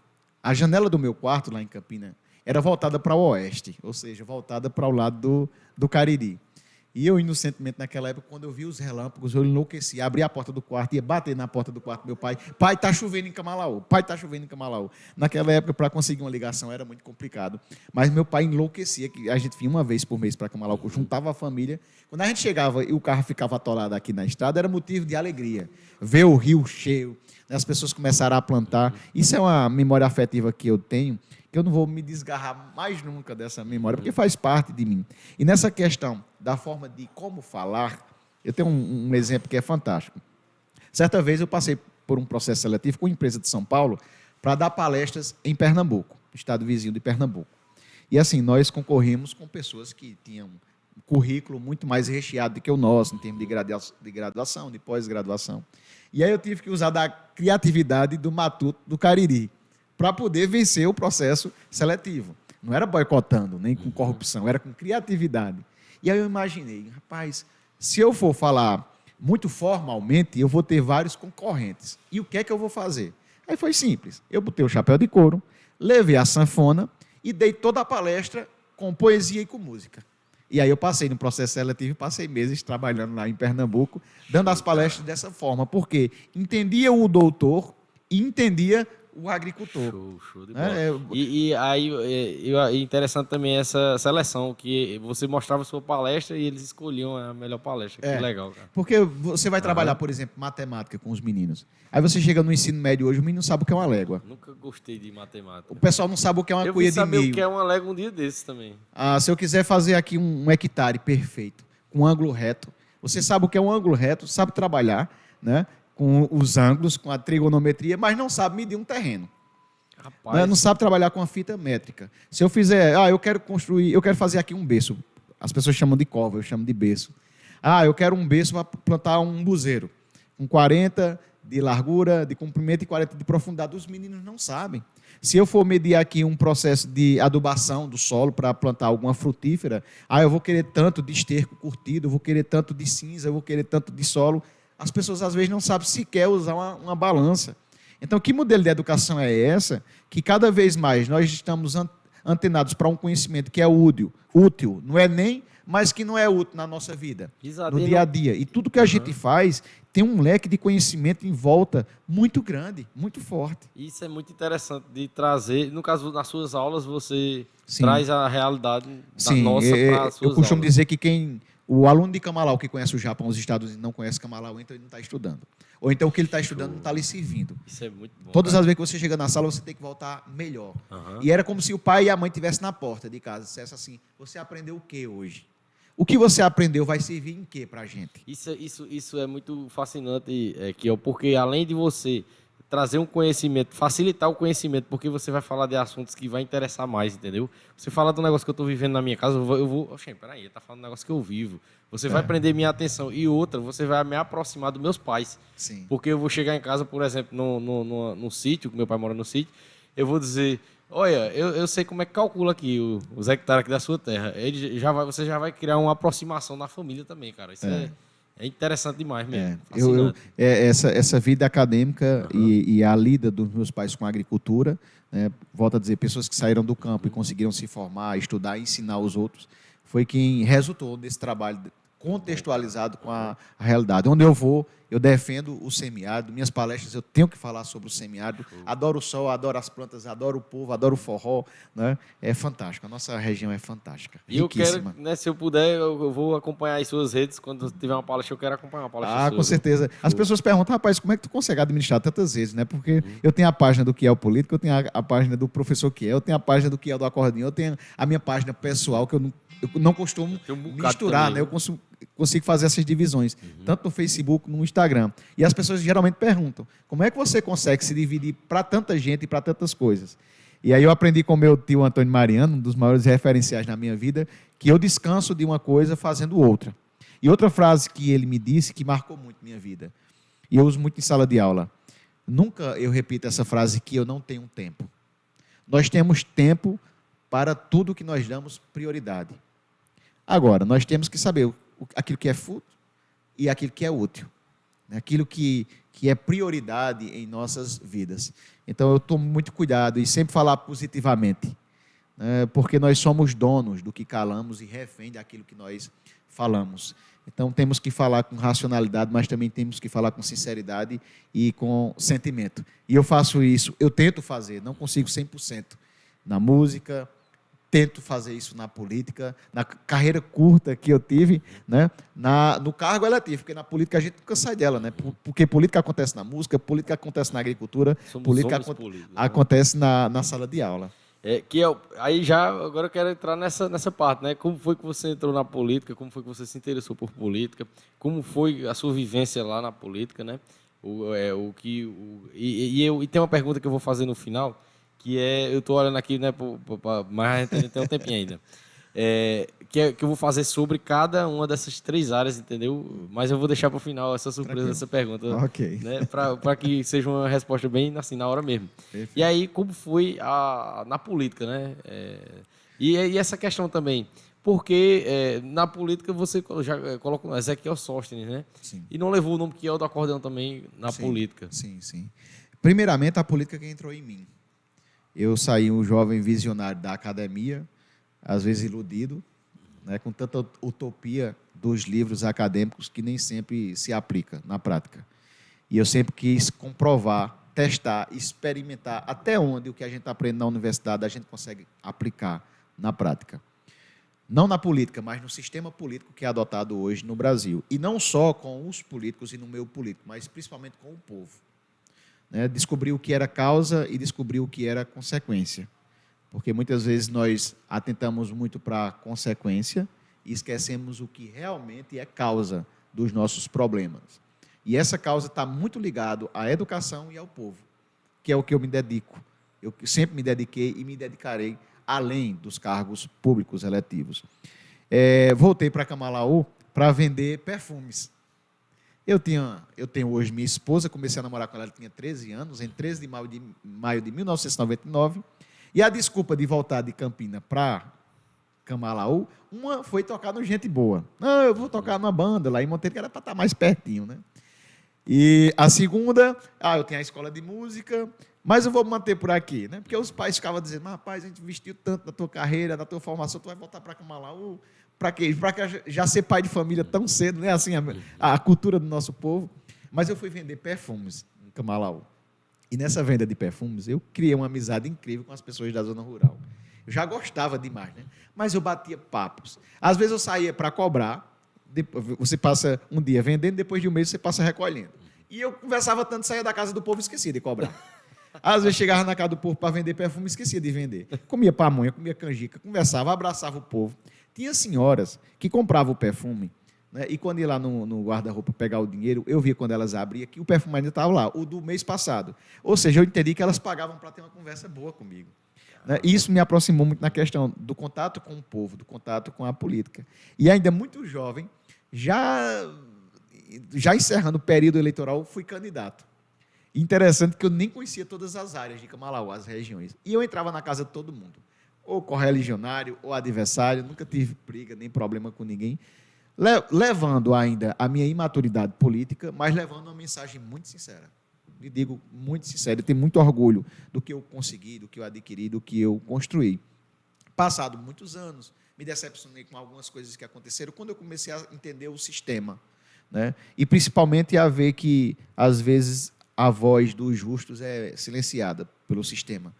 a janela do meu quarto lá em Campina, era voltada para o oeste, ou seja, voltada para o lado do, do Cariri. E eu, inocentemente, naquela época, quando eu vi os relâmpagos, eu enlouqueci. Abri a porta do quarto, ia bater na porta do quarto do meu pai. Pai, tá chovendo em Camalaú. Pai, tá chovendo em Camalaú. Naquela época, para conseguir uma ligação era muito complicado. Mas meu pai enlouquecia, que a gente vinha uma vez por mês para Camalaú, juntava a família. Quando a gente chegava e o carro ficava atolado aqui na estrada, era motivo de alegria. Ver o rio cheio, as pessoas começaram a plantar. Isso é uma memória afetiva que eu tenho, que eu não vou me desgarrar mais nunca dessa memória, porque faz parte de mim. E nessa questão da forma de como falar, eu tenho um, um exemplo que é fantástico. Certa vez eu passei por um processo seletivo com uma empresa de São Paulo para dar palestras em Pernambuco, estado vizinho de Pernambuco. E assim, nós concorrimos com pessoas que tinham um currículo muito mais recheado do que o nosso, em termos de gradua- de graduação, de pós-graduação. E aí eu tive que usar da criatividade do matuto do Cariri para poder vencer o processo seletivo. Não era boicotando, nem com corrupção, era com criatividade. E aí eu imaginei, rapaz, se eu for falar muito formalmente, eu vou ter vários concorrentes. E o que é que eu vou fazer? Aí foi simples. Eu botei o chapéu de couro, levei a sanfona e dei toda a palestra com poesia e com música. E aí eu passei no processo seletivo passei meses trabalhando lá em Pernambuco, dando as palestras dessa forma, porque entendia o doutor e entendia o agricultor. Show, show de né? bola. É, E, e aí é, eu- é interessante também essa seleção, que você mostrava a sua palestra e eles escolhiam a melhor palestra. É. Que legal, cara. Porque você vai trabalhar, por exemplo, matemática com os meninos. Aí você chega no ensino médio hoje, o menino não sabe o que é uma légua. Nunca gostei de matemática. O pessoal não sabe o que é uma eu cuia de saber meio. o que é uma légua um dia desses também. Ah, se eu quiser fazer aqui um, um hectare perfeito, com ângulo reto, você sabe o que é um ângulo reto, sabe trabalhar né, com os ângulos, com a trigonometria, mas não sabe medir um terreno. Rapaz, né, não sabe trabalhar com a fita métrica. Se eu fizer, ah, eu quero construir, eu quero fazer aqui um berço. As pessoas chamam de cova, eu chamo de berço. Ah, eu quero um berço para plantar um buzeiro, com 40 de largura, de comprimento e 40 de profundidade. Os meninos não sabem. Se eu for medir aqui um processo de adubação do solo para plantar alguma frutífera, ah, eu vou querer tanto de esterco curtido, eu vou querer tanto de cinza, eu vou querer tanto de solo. As pessoas às vezes não sabem sequer usar uma, uma balança. Então, que modelo de educação é essa que cada vez mais nós estamos an- antenados para um conhecimento que é útil, útil, não é nem, mas que não é útil na nossa vida, Exato, no dia a dia. E tudo que a gente faz tem um leque de conhecimento em volta muito grande, muito forte. Isso é muito interessante de trazer. No caso, nas suas aulas, você Sim. traz a realidade da Sim, nossa é, para as suas eu costumo aulas. dizer que quem o aluno de Kamalau que conhece o Japão, os Estados Unidos não conhece Kamalau, então ele não está estudando. Ou então o que ele está estudando não está lhe servindo. Isso é muito bom. Todas cara. as vezes que você chega na sala, você tem que voltar melhor. Aham. E era como se o pai e a mãe estivessem na porta de casa, dissesse assim: Você aprendeu o que hoje? O que você aprendeu vai servir em quê para a gente? Isso, é- isso, isso é muito fascinante, é, que é porque além de você trazer um conhecimento, facilitar o conhecimento, porque você vai falar de assuntos que vai interessar mais, entendeu? Você fala do negócio que eu estou vivendo na minha casa, eu vou, eu vou oxe, peraí, tá falando do negócio que eu vivo. Você vai prender minha atenção. E outra, você vai me aproximar dos meus pais. Sim. Porque eu vou chegar em casa, por exemplo, no, no, no, no sítio, que meu pai mora no sítio, eu vou dizer, olha, eu, eu sei como é que calcula aqui o- os hectares aqui da sua terra. Ele já vai, você já vai criar uma aproximação na família também, cara. Isso é, É interessante demais É, mesmo. eu, eu- fascinante. é, essa, essa vida acadêmica e, e a lida dos meus pais com a agricultura, né, volto a dizer, pessoas que saíram do campo e conseguiram se formar, estudar ensinar os outros, foi quem resultou desse trabalho contextualizado com a, a realidade. Onde eu vou, eu defendo o semiárido. Minhas palestras eu tenho que falar sobre o semiárido. Adoro o sol, adoro as plantas, adoro o povo, adoro o forró. Né? É fantástico. A nossa região é fantástica. E eu quero, né, se eu puder, eu, vou acompanhar as suas redes. Quando tiver uma palestra, eu quero acompanhar uma palestra Ah, sua. com certeza. As pessoas perguntam, rapaz, como é que tu consegue administrar tantas vezes, né? Porque eu tenho a página do que é o político, eu tenho a, a página do professor que é, eu tenho a página do que é o do acordeão, eu tenho a minha página pessoal, que eu não, eu não costumo um misturar, também, né? Eu né? Consigo, fazer essas divisões, tanto no Facebook como no Instagram. E as pessoas geralmente perguntam, como é que você consegue se dividir para tanta gente e para tantas coisas? E aí eu aprendi com meu tio Antônio Mariano, um dos maiores referenciais na minha vida, que eu descanso de uma coisa fazendo outra. E outra frase que ele me disse que marcou muito minha vida, e eu uso muito em sala de aula. Nunca eu repito essa frase que eu não tenho tempo. Nós temos tempo para tudo que nós damos prioridade. Agora, nós temos que saber aquilo que é fútil e aquilo que é útil. né? Aquilo que, que é prioridade em nossas vidas. Então, eu tomo muito cuidado e sempre falar positivamente, né? porque nós somos donos do que calamos e refém daquilo que nós falamos. Então, temos que falar com racionalidade, mas também temos que falar com sinceridade e com sentimento. E eu faço isso, eu tento fazer, não consigo 100% na música, tento fazer isso na política, na carreira curta que eu tive, né? na, no cargo eletivo, porque na política a gente nunca sai dela, né? Por- porque política acontece na música, política acontece na agricultura, Somos política políticos, né? acontece na, na sala de aula. É, que o- aí já, agora eu quero entrar nessa, nessa parte, né? Como foi que você entrou na política? Como foi que você se interessou por política? Como foi a sua vivência lá na política, né? O, é, o que, o, e, e eu, e tem uma pergunta que eu vou fazer no final, que é, eu estou olhando aqui, né, mas a gente tem um tempinho ainda. É, que, é, que eu vou fazer sobre cada uma dessas três áreas, entendeu? Mas eu vou deixar para o final essa surpresa dessa pergunta Ok. né, para que seja uma resposta bem assim na hora mesmo. E aí como foi a, na política, né? É, e, e essa questão também, porque é, na política você já é, colocou Ezequiel Sóstenes, né? Sim. E não levou o nome que é o do acordeão também na Sim, política. Sim, sim. Primeiramente, a política que entrou em mim. Eu saí um jovem visionário da academia, às vezes iludido, né, com tanta utopia dos livros acadêmicos que nem sempre se aplica na prática. E eu sempre quis comprovar, testar, experimentar até onde o que a gente aprende na universidade a gente consegue aplicar na prática. Não na política, mas no sistema político que é adotado hoje no Brasil. E não só com os políticos e no meio político, mas principalmente com o povo. Né? Descobrir o que era causa e descobrir o que era consequência. Porque muitas vezes nós atentamos muito para a consequência e esquecemos o que realmente é causa dos nossos problemas. E essa causa está muito ligado à educação e ao povo, que é o que eu me dedico. Eu sempre me dediquei e me dedicarei além dos cargos públicos eletivos. É, voltei para Camalaú para vender perfumes. Eu, tinha, eu tenho hoje minha esposa, comecei a namorar com ela, ela tinha 13 anos, em 13 de maio de, maio de 1999. E a desculpa de voltar de Campina para Camalaú, uma foi tocar no Gente Boa. Não, eu vou tocar numa banda lá em Monteiro, que era para estar mais pertinho, né? E a segunda, ah, eu tenho a escola de música, mas eu vou manter por aqui, né? Porque os pais ficavam dizendo, mas rapaz, a gente investiu tanto na tua carreira, na tua formação, tu vai voltar para Camalaú, para quê? Para já ser pai de família tão cedo, né? Assim, a, a cultura do nosso povo. Mas eu fui vender perfumes em Camalaú. E nessa venda de perfumes, eu criei uma amizade incrível com as pessoas da zona rural. Eu já gostava demais, né? Mas eu batia papos. Às vezes eu saía para cobrar, você passa um dia vendendo, depois de um mês você passa recolhendo. E eu conversava tanto, saía da casa do povo e esquecia de cobrar. Às vezes chegava na casa do povo para vender perfume e esquecia de vender. Comia pamonha, comia canjica, conversava, abraçava o povo. Tinha senhoras que compravam o perfume né, e quando ia lá no, no guarda-roupa pegar o dinheiro, eu via quando elas abriam que o perfume ainda estava lá, o do mês passado. Ou seja, eu entendi que elas pagavam para ter uma conversa boa comigo. Né? E isso me aproximou muito na questão do contato com o povo, do contato com a política. E ainda muito jovem, já, já encerrando o período eleitoral, fui candidato. Interessante que eu nem conhecia todas as áreas de Camalaú, as regiões. E eu entrava na casa de todo mundo. Ou correligionário, ou adversário, nunca tive briga, nem problema com ninguém. le- levando ainda a minha imaturidade política, mas levando uma mensagem muito sincera. Lhe digo muito sincero, eu tenho muito orgulho do que eu consegui, do que eu adquiri, do que eu construí. Passado muitos anos, me decepcionei com algumas coisas que aconteceram quando eu comecei a entender o sistema. Né? E principalmente a ver que, às vezes, a voz dos justos é silenciada pelo sistema,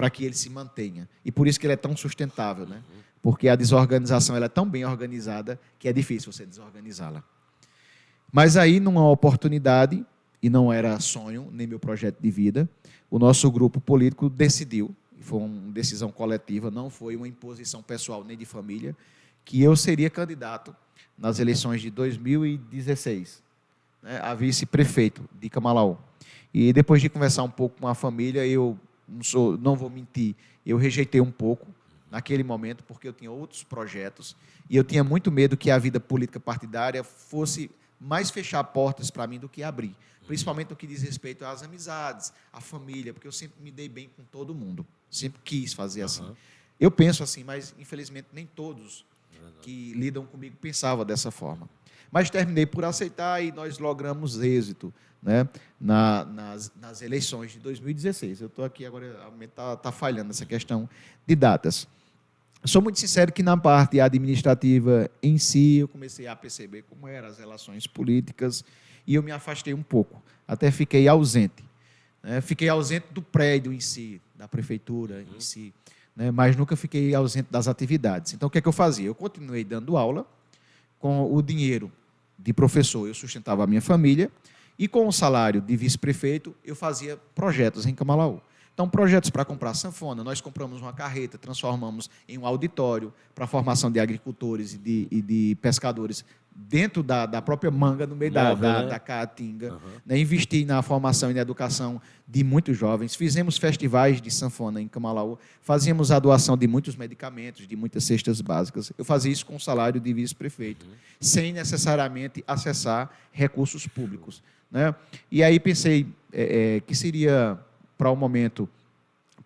para que ele se mantenha. E por isso que ele é tão sustentável, né? porque a desorganização ela é tão bem organizada que é difícil você desorganizá-la. Mas aí, numa oportunidade, e não era sonho, nem meu projeto de vida, o nosso grupo político decidiu, foi uma decisão coletiva, não foi uma imposição pessoal nem de família, que eu seria candidato nas eleições de 2016, né, a vice-prefeito de Camalaú. E depois de conversar um pouco com a família, eu não, sou, não vou mentir, eu rejeitei um pouco naquele momento, porque eu tinha outros projetos, e eu tinha muito medo que a vida política partidária fosse mais fechar portas para mim do que abrir. Principalmente no que diz respeito às amizades, à família, porque eu sempre me dei bem com todo mundo. Sempre quis fazer assim. Aham. Eu penso assim, mas infelizmente nem todos que lidam comigo pensavam dessa forma. Mas terminei por aceitar e nós logramos êxito né, na- nas, nas eleições de 2016. Eu estou aqui agora, está tá falhando essa questão de datas. Sou muito sincero que na parte administrativa em si, eu comecei a perceber como eram as relações políticas e eu me afastei um pouco. Até fiquei ausente. né? Fiquei ausente do prédio em si, da prefeitura em si, né? mas nunca fiquei ausente das atividades. Então, o que é que eu fazia? Eu continuei dando aula com o dinheiro de professor, eu sustentava a minha família e com o salário de vice-prefeito, eu fazia projetos em Camalaú. Então, projetos para comprar sanfona, nós compramos uma carreta, transformamos em um auditório para formação de agricultores e de, e de pescadores dentro da, da própria manga, no meio da, da, né? da caatinga. Aham. Né? Investi na formação e na educação de muitos jovens. Fizemos festivais de sanfona em Camalaú. Fazíamos a doação de muitos medicamentos, de muitas cestas básicas. Eu fazia isso com o salário de vice-prefeito, sem necessariamente acessar recursos públicos. Né? E aí pensei é, é, que seria, para o momento,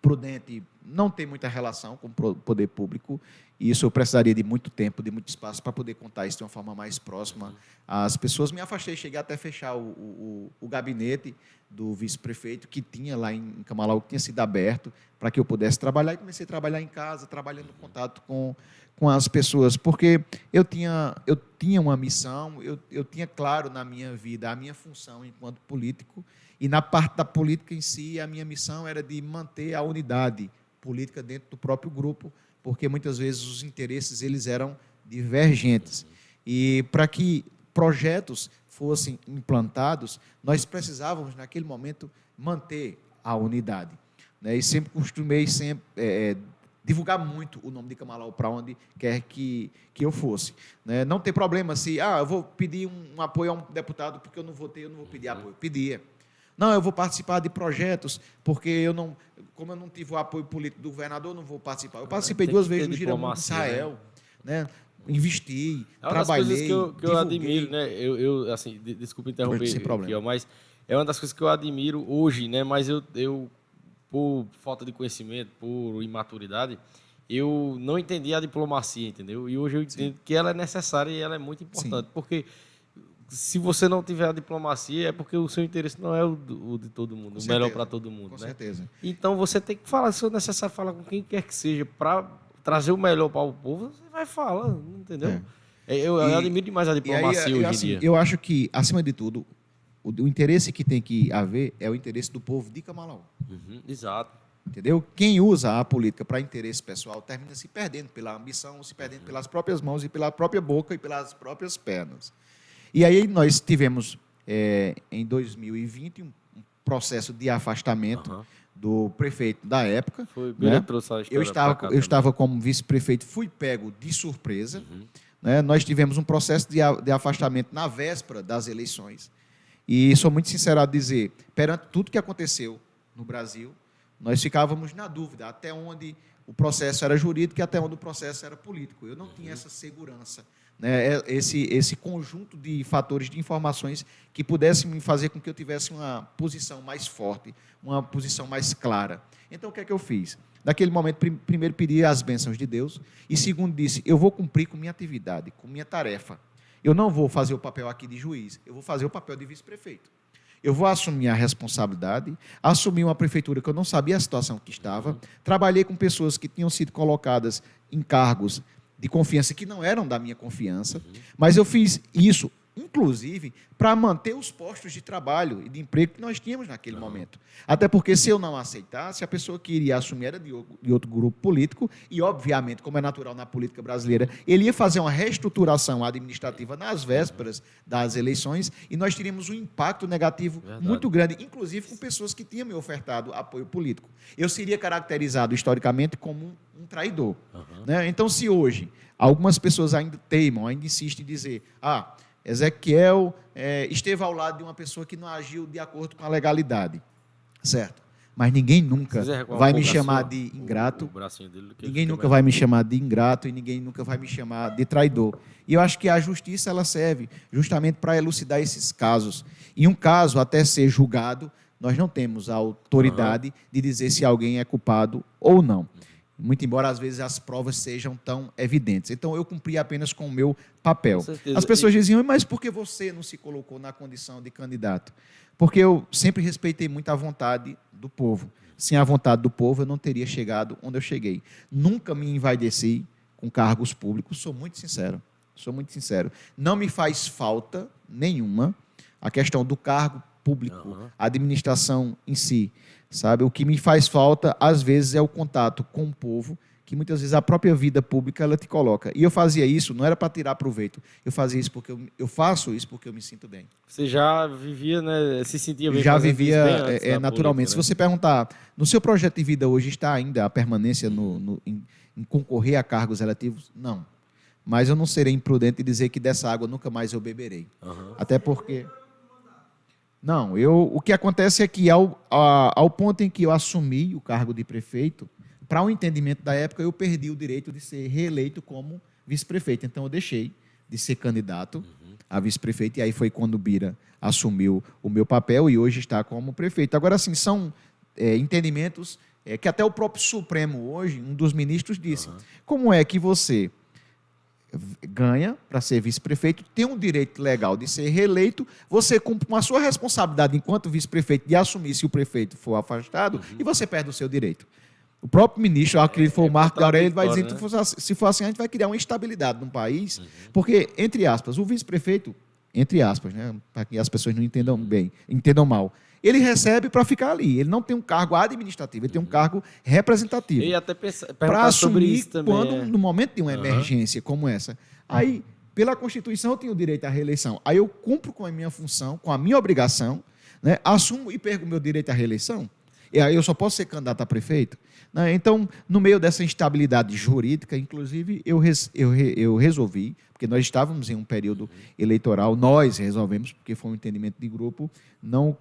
prudente não ter muita relação com o poder público, e isso eu precisaria de muito tempo, de muito espaço para poder contar isso de uma forma mais próxima às pessoas. Me afastei, cheguei até fechar o, o, o gabinete do vice-prefeito que tinha lá em Camalau, que tinha sido aberto para que eu pudesse trabalhar, e comecei a trabalhar em casa, trabalhando em contato com, com as pessoas, porque eu tinha, eu tinha uma missão, eu, eu tinha claro na minha vida a minha função enquanto político, e na parte da política em si, a minha missão era de manter a unidade política dentro do próprio grupo, porque muitas vezes os interesses eles eram divergentes. E para que projetos fossem implantados, nós precisávamos naquele momento manter a unidade. Né? E sempre costumei sempre é, é, divulgar muito o nome de Camalau para onde quer que, que eu fosse. Né? Não tem problema se, ah, eu vou pedir um, um apoio a um deputado porque eu não votei, eu não vou pedir apoio. Pedia. Não, eu vou participar de projetos porque eu não, como eu não tive o apoio político do governador, eu não vou participar. Eu participei duas vezes no Giramundo Israel, né? Investi, É uma das trabalhei, coisas que eu, que eu admiro, né? Eu, eu assim, de- desculpa interromper, Sem problema. Kiel, mas é uma das coisas que eu admiro hoje, né? Mas eu, eu, por falta de conhecimento, por imaturidade, eu não entendi a diplomacia, entendeu? E hoje eu entendo que ela é necessária e ela é muito importante, porque se você não tiver a diplomacia, é porque o seu interesse não é o, do- o de todo mundo, Com o melhor certeza, para todo mundo, Com né? certeza. Então você tem que falar, se for necessário falar com quem quer que seja para trazer o melhor para o povo, você vai falar, entendeu? É, Eu, eu E- admiro demais a E aí, diplomacia eu, hoje assim, em dia. eu acho que, acima de tudo, o, o interesse que tem que haver é o interesse do povo de Camalau. Uhum, exato. Entendeu? Quem usa a política para interesse pessoal termina se perdendo pela ambição, se perdendo pelas próprias mãos e pela própria boca e pelas próprias pernas. E aí nós tivemos, eh, em 2020, um, processo de afastamento Aham. do prefeito da época. Foi né? eu estava, cá eu estava como vice-prefeito, fui pego de surpresa. Uhum. né? Nós tivemos um processo de, de afastamento na véspera das eleições. E sou muito sincero a dizer, perante tudo que aconteceu no Brasil, nós ficávamos na dúvida até onde o processo era jurídico e até onde o processo era político. Eu não tinha essa segurança, né? É- esse, esse conjunto de fatores, de informações que pudessem me fazer com que eu tivesse uma posição mais forte, uma posição mais clara. Então, o que é que eu fiz? Naquele momento, prim- primeiro pedi as bênçãos de Deus e segundo disse, eu vou cumprir com minha atividade, com minha tarefa. eu não vou fazer o papel aqui de juiz, eu vou fazer o papel de vice-prefeito. Eu vou assumir a responsabilidade, assumir uma prefeitura que eu não sabia a situação que estava, trabalhei com pessoas que tinham sido colocadas em cargos de confiança que não eram da minha confiança, mas eu fiz isso inclusive para manter os postos de trabalho e de emprego que nós tínhamos naquele momento. Até porque, se eu não aceitasse, a pessoa que iria assumir era de outro grupo político, e, obviamente, como é natural na política brasileira, ele ia fazer uma reestruturação administrativa nas vésperas das eleições, e nós teríamos um impacto negativo Verdade. muito grande, inclusive com pessoas que tinham me ofertado apoio político. Eu seria caracterizado historicamente como um, um traidor. Uhum. Né? Então, se hoje algumas pessoas ainda teimam, ainda insistem em dizer, ah, Ezequiel é, esteve ao lado de uma pessoa que não agiu de acordo com a legalidade. Certo? Mas ninguém nunca vai me chamar de ingrato. ninguém nunca vai me chamar de ingrato e ninguém nunca vai me chamar de traidor. E eu acho que a justiça ela serve justamente para elucidar esses casos. Em um caso, até ser julgado, nós não temos a autoridade uhum. de dizer se alguém é culpado ou não muito embora às vezes as provas sejam tão evidentes. Então eu cumpri apenas com o meu papel. As pessoas diziam, mas por que você não se colocou na condição de candidato? Porque eu sempre respeitei muito a vontade do povo. Sem a vontade do povo, eu não teria chegado onde eu cheguei. Nunca me envaideci com cargos públicos, sou muito sincero. Sou muito sincero. Não me faz falta nenhuma a questão do cargo público, uhum. a administração em si sabe? O que me faz falta, às vezes, é o contato com o povo, que muitas vezes a própria vida pública ela te coloca. E eu fazia isso, não era para tirar proveito, eu fazia isso porque eu, eu, faço isso porque eu me sinto bem. Você já vivia, né? Se sentia bem. Já vivia é, é naturalmente. Política, Se né? você perguntar, no seu projeto de vida hoje está ainda a permanência no, no em, em concorrer a cargos relativos? Não. Mas eu não serei imprudente dizer que dessa água nunca mais eu beberei. Uhum. Até porque não, eu, o que acontece é que ao, ao ponto em que eu assumi o cargo de prefeito, para o um entendimento da época, eu perdi o direito de ser reeleito como vice-prefeito. Então, eu deixei de ser candidato uhum. a vice-prefeito, e aí foi quando o Bira assumiu o meu papel e hoje está como prefeito. Agora, assim, são é, entendimentos é, que até o próprio Supremo hoje, um dos ministros disse, uhum. como é que você ganha para ser vice-prefeito, tem um direito legal de ser reeleito, você cumpre com a sua responsabilidade enquanto vice-prefeito de assumir se o prefeito for afastado uhum. e você perde o seu direito. O próprio ministro, acredito que foi o é, Marco é ele vai dizer né? assim, se for assim, a gente vai criar uma instabilidade no país, uhum. porque, entre aspas, o vice-prefeito, entre aspas, né, para que as pessoas não entendam bem, entendam mal, ele recebe para ficar ali. Ele não tem um cargo administrativo, ele tem um cargo representativo. E até para assumir também, quando, é. no momento de uma emergência como essa. Aí, pela Constituição, eu tenho o direito à reeleição. Aí eu cumpro com a minha função, com a minha obrigação, né? assumo e perco o meu direito à reeleição. E aí eu só posso ser candidato a prefeito. Né? Então, no meio dessa instabilidade jurídica, inclusive, eu, res, eu, eu resolvi, porque nós estávamos em um período eleitoral, nós resolvemos, porque foi um entendimento de grupo, não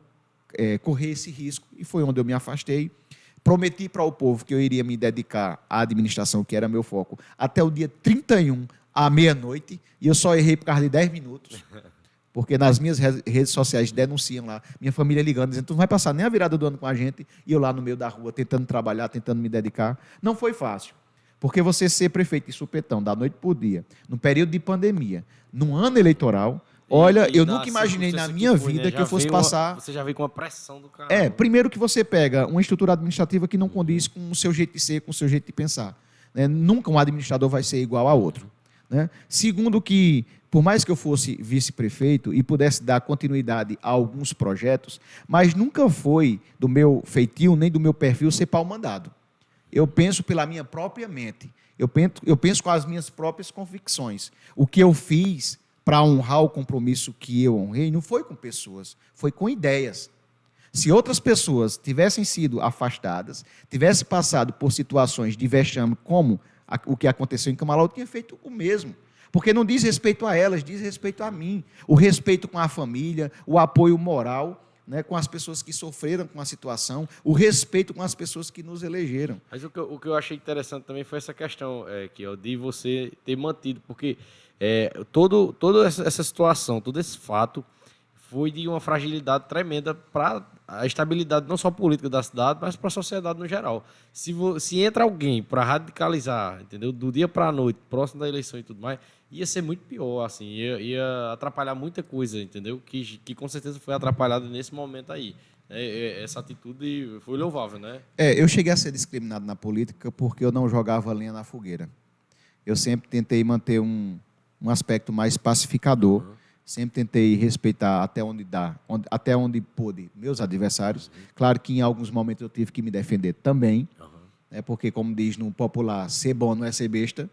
é, correr esse risco, e foi onde eu me afastei. Prometi para o povo que eu iria me dedicar à administração, que era meu foco, até o dia 31, à meia-noite, e eu só errei por causa de 10 minutos. Porque nas minhas redes sociais denunciam lá, minha família ligando, dizendo: tu não vai passar nem a virada do ano com a gente, e eu lá no meio da rua tentando trabalhar, tentando me dedicar. Não foi fácil. Porque você ser prefeito de supetão, da noite por dia, no período de pandemia, num ano eleitoral, Olha, e, eu nunca imaginei na minha foi, vida né? que eu fosse passar. você já veio com a pressão do cara. É, primeiro que você pega uma estrutura administrativa que não condiz com o seu jeito de ser, com o seu jeito de pensar. Né? Nunca um administrador vai ser igual a outro. Né? Segundo que, por mais que eu fosse vice-prefeito e pudesse dar continuidade a alguns projetos, mas nunca foi do meu feitio nem do meu perfil ser pau mandado. Eu penso pela minha própria mente. Eu penso, eu penso com as minhas próprias convicções. O que eu fiz para honrar o compromisso que eu honrei, não foi com pessoas, foi com ideias. Se outras pessoas tivessem sido afastadas, tivessem passado por situações de vexame, como o que aconteceu em Camalau, eu tinha feito o mesmo. Porque não diz respeito a elas, diz respeito a mim. O respeito com a família, o apoio moral né, com as pessoas que sofreram com a situação, o respeito com as pessoas que nos elegeram. Mas o que, eu, o que eu achei interessante também foi essa questão é, que, ó, de você ter mantido, porque é, todo, toda essa situação, todo esse fato foi de uma fragilidade tremenda para a estabilidade não só política da cidade, mas para a sociedade no geral. Se, se entra alguém para radicalizar, entendeu, do dia para a noite, próximo da eleição e tudo mais, ia ser muito pior, assim, ia, ia atrapalhar muita coisa, entendeu? Que, que com certeza foi atrapalhada nesse momento aí. É, é, essa atitude foi louvável, né? É, eu cheguei a ser discriminado na política porque eu não jogava lenha na fogueira. Eu sempre tentei manter um, um aspecto mais pacificador, uhum. sempre tentei respeitar até onde dá, onde, até onde pôde meus adversários. Uhum. Claro que em alguns momentos eu tive que me defender também, uhum. né, porque, como diz no popular, ser bom não é ser besta.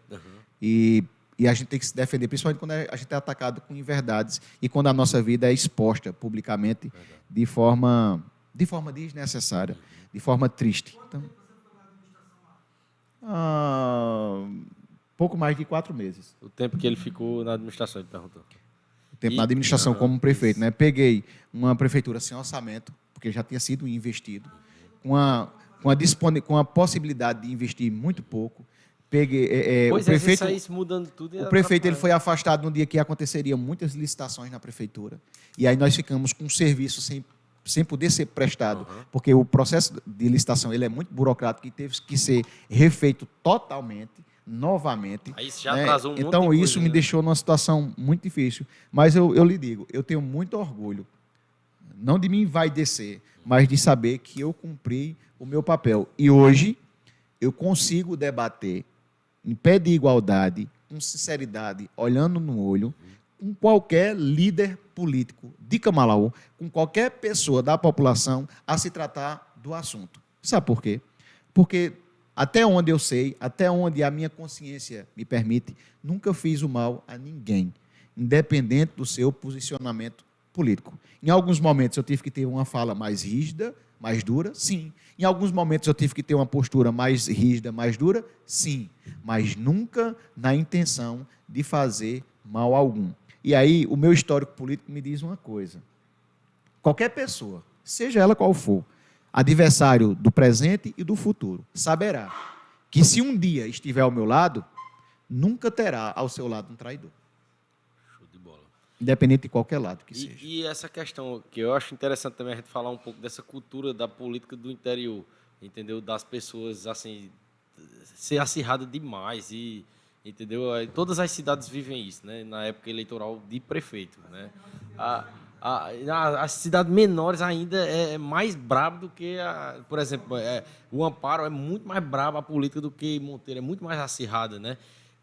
E e a gente tem que se defender, principalmente quando a gente é atacado com inverdades e quando a nossa vida é exposta publicamente de forma, de forma desnecessária, de forma triste. Então, ah, pouco mais de quatro meses. O tempo que ele ficou na administração, ele perguntou. O tempo e, na administração como prefeito, né? Peguei uma prefeitura sem orçamento, porque já tinha sido investido, com a, com a, com a possibilidade de investir muito pouco, peguei. É, é pois o é, prefeito, saísse mudando tudo. O prefeito ele foi afastado no dia que aconteceria muitas licitações na prefeitura. E aí nós ficamos com um serviço sem, sem poder ser prestado, uhum. porque o processo de licitação ele é muito burocrático e teve que ser refeito totalmente, novamente. Aí já né? atrasou um Então isso me né? deixou numa situação muito difícil. Mas eu, eu lhe digo, eu tenho muito orgulho, não de mim vai descer, mas de saber que eu cumpri o meu papel. E hoje eu consigo debater em pé de igualdade, com sinceridade, olhando no olho, com qualquer líder político de Camalaú, com qualquer pessoa da população a se tratar do assunto. Sabe por quê? Porque até onde eu sei, até onde a minha consciência me permite, nunca fiz o mal a ninguém, independente do seu posicionamento político. Em alguns momentos eu tive que ter uma fala mais rígida, mais dura? Sim. Em alguns momentos eu tive que ter uma postura mais rígida, mais dura? Sim. Mas nunca na intenção de fazer mal algum. E aí, o meu histórico político me diz uma coisa: qualquer pessoa, seja ela qual for, adversário do presente e do futuro, saberá que se um dia estiver ao meu lado, nunca terá ao seu lado um traidor. Independente de qualquer lado que e, seja. E essa questão que eu acho interessante também a gente falar um pouco dessa cultura da política do interior, entendeu? Das pessoas, assim, ser acirrada demais e entendeu? Todas as cidades vivem isso, né? Na época eleitoral de prefeito, né? A, a, as cidades menores ainda é, é mais brabo do que, a, por exemplo, é, o Amparo é muito mais brabo a política do que Monteiro, é muito mais acirrada, né?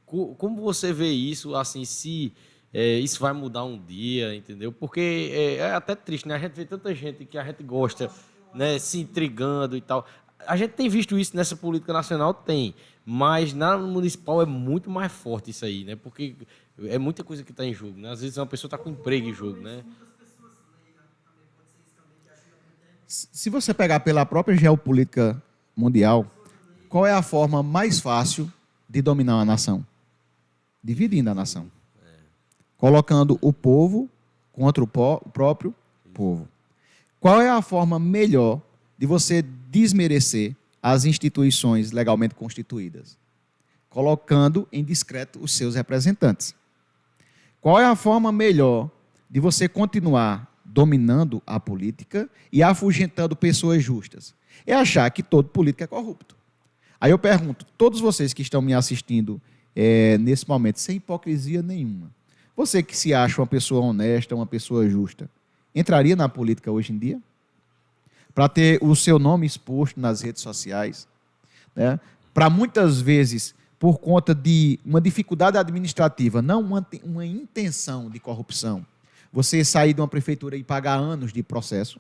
Como você vê isso, assim, se é, isso vai mudar um dia, entendeu? Porque é, é, até triste, né? A gente vê tanta gente que a gente gosta, né, se intrigando e tal. A gente tem visto isso nessa política nacional, tem, mas na municipal é muito mais forte isso aí, né? Porque é muita coisa que está em jogo, né? Às vezes uma pessoa está com emprego em jogo, né? Se você pegar pela própria geopolítica mundial, qual é a forma mais fácil de dominar uma nação? Dividindo a nação colocando o povo contra o, o próprio povo. Qual é a forma melhor de você desmerecer as instituições legalmente constituídas? Colocando em discreto os seus representantes. Qual é a forma melhor de você continuar dominando a política e afugentando pessoas justas? É achar que todo político é corrupto. Aí eu pergunto, todos vocês que estão me assistindo é, nesse momento, sem hipocrisia nenhuma, você que se acha uma pessoa honesta, uma pessoa justa, entraria na política hoje em dia? Para ter o seu nome exposto nas redes sociais? Né? Para muitas vezes, por conta de uma dificuldade administrativa, não uma, uma intenção de corrupção, você sair de uma prefeitura e pagar anos de processo?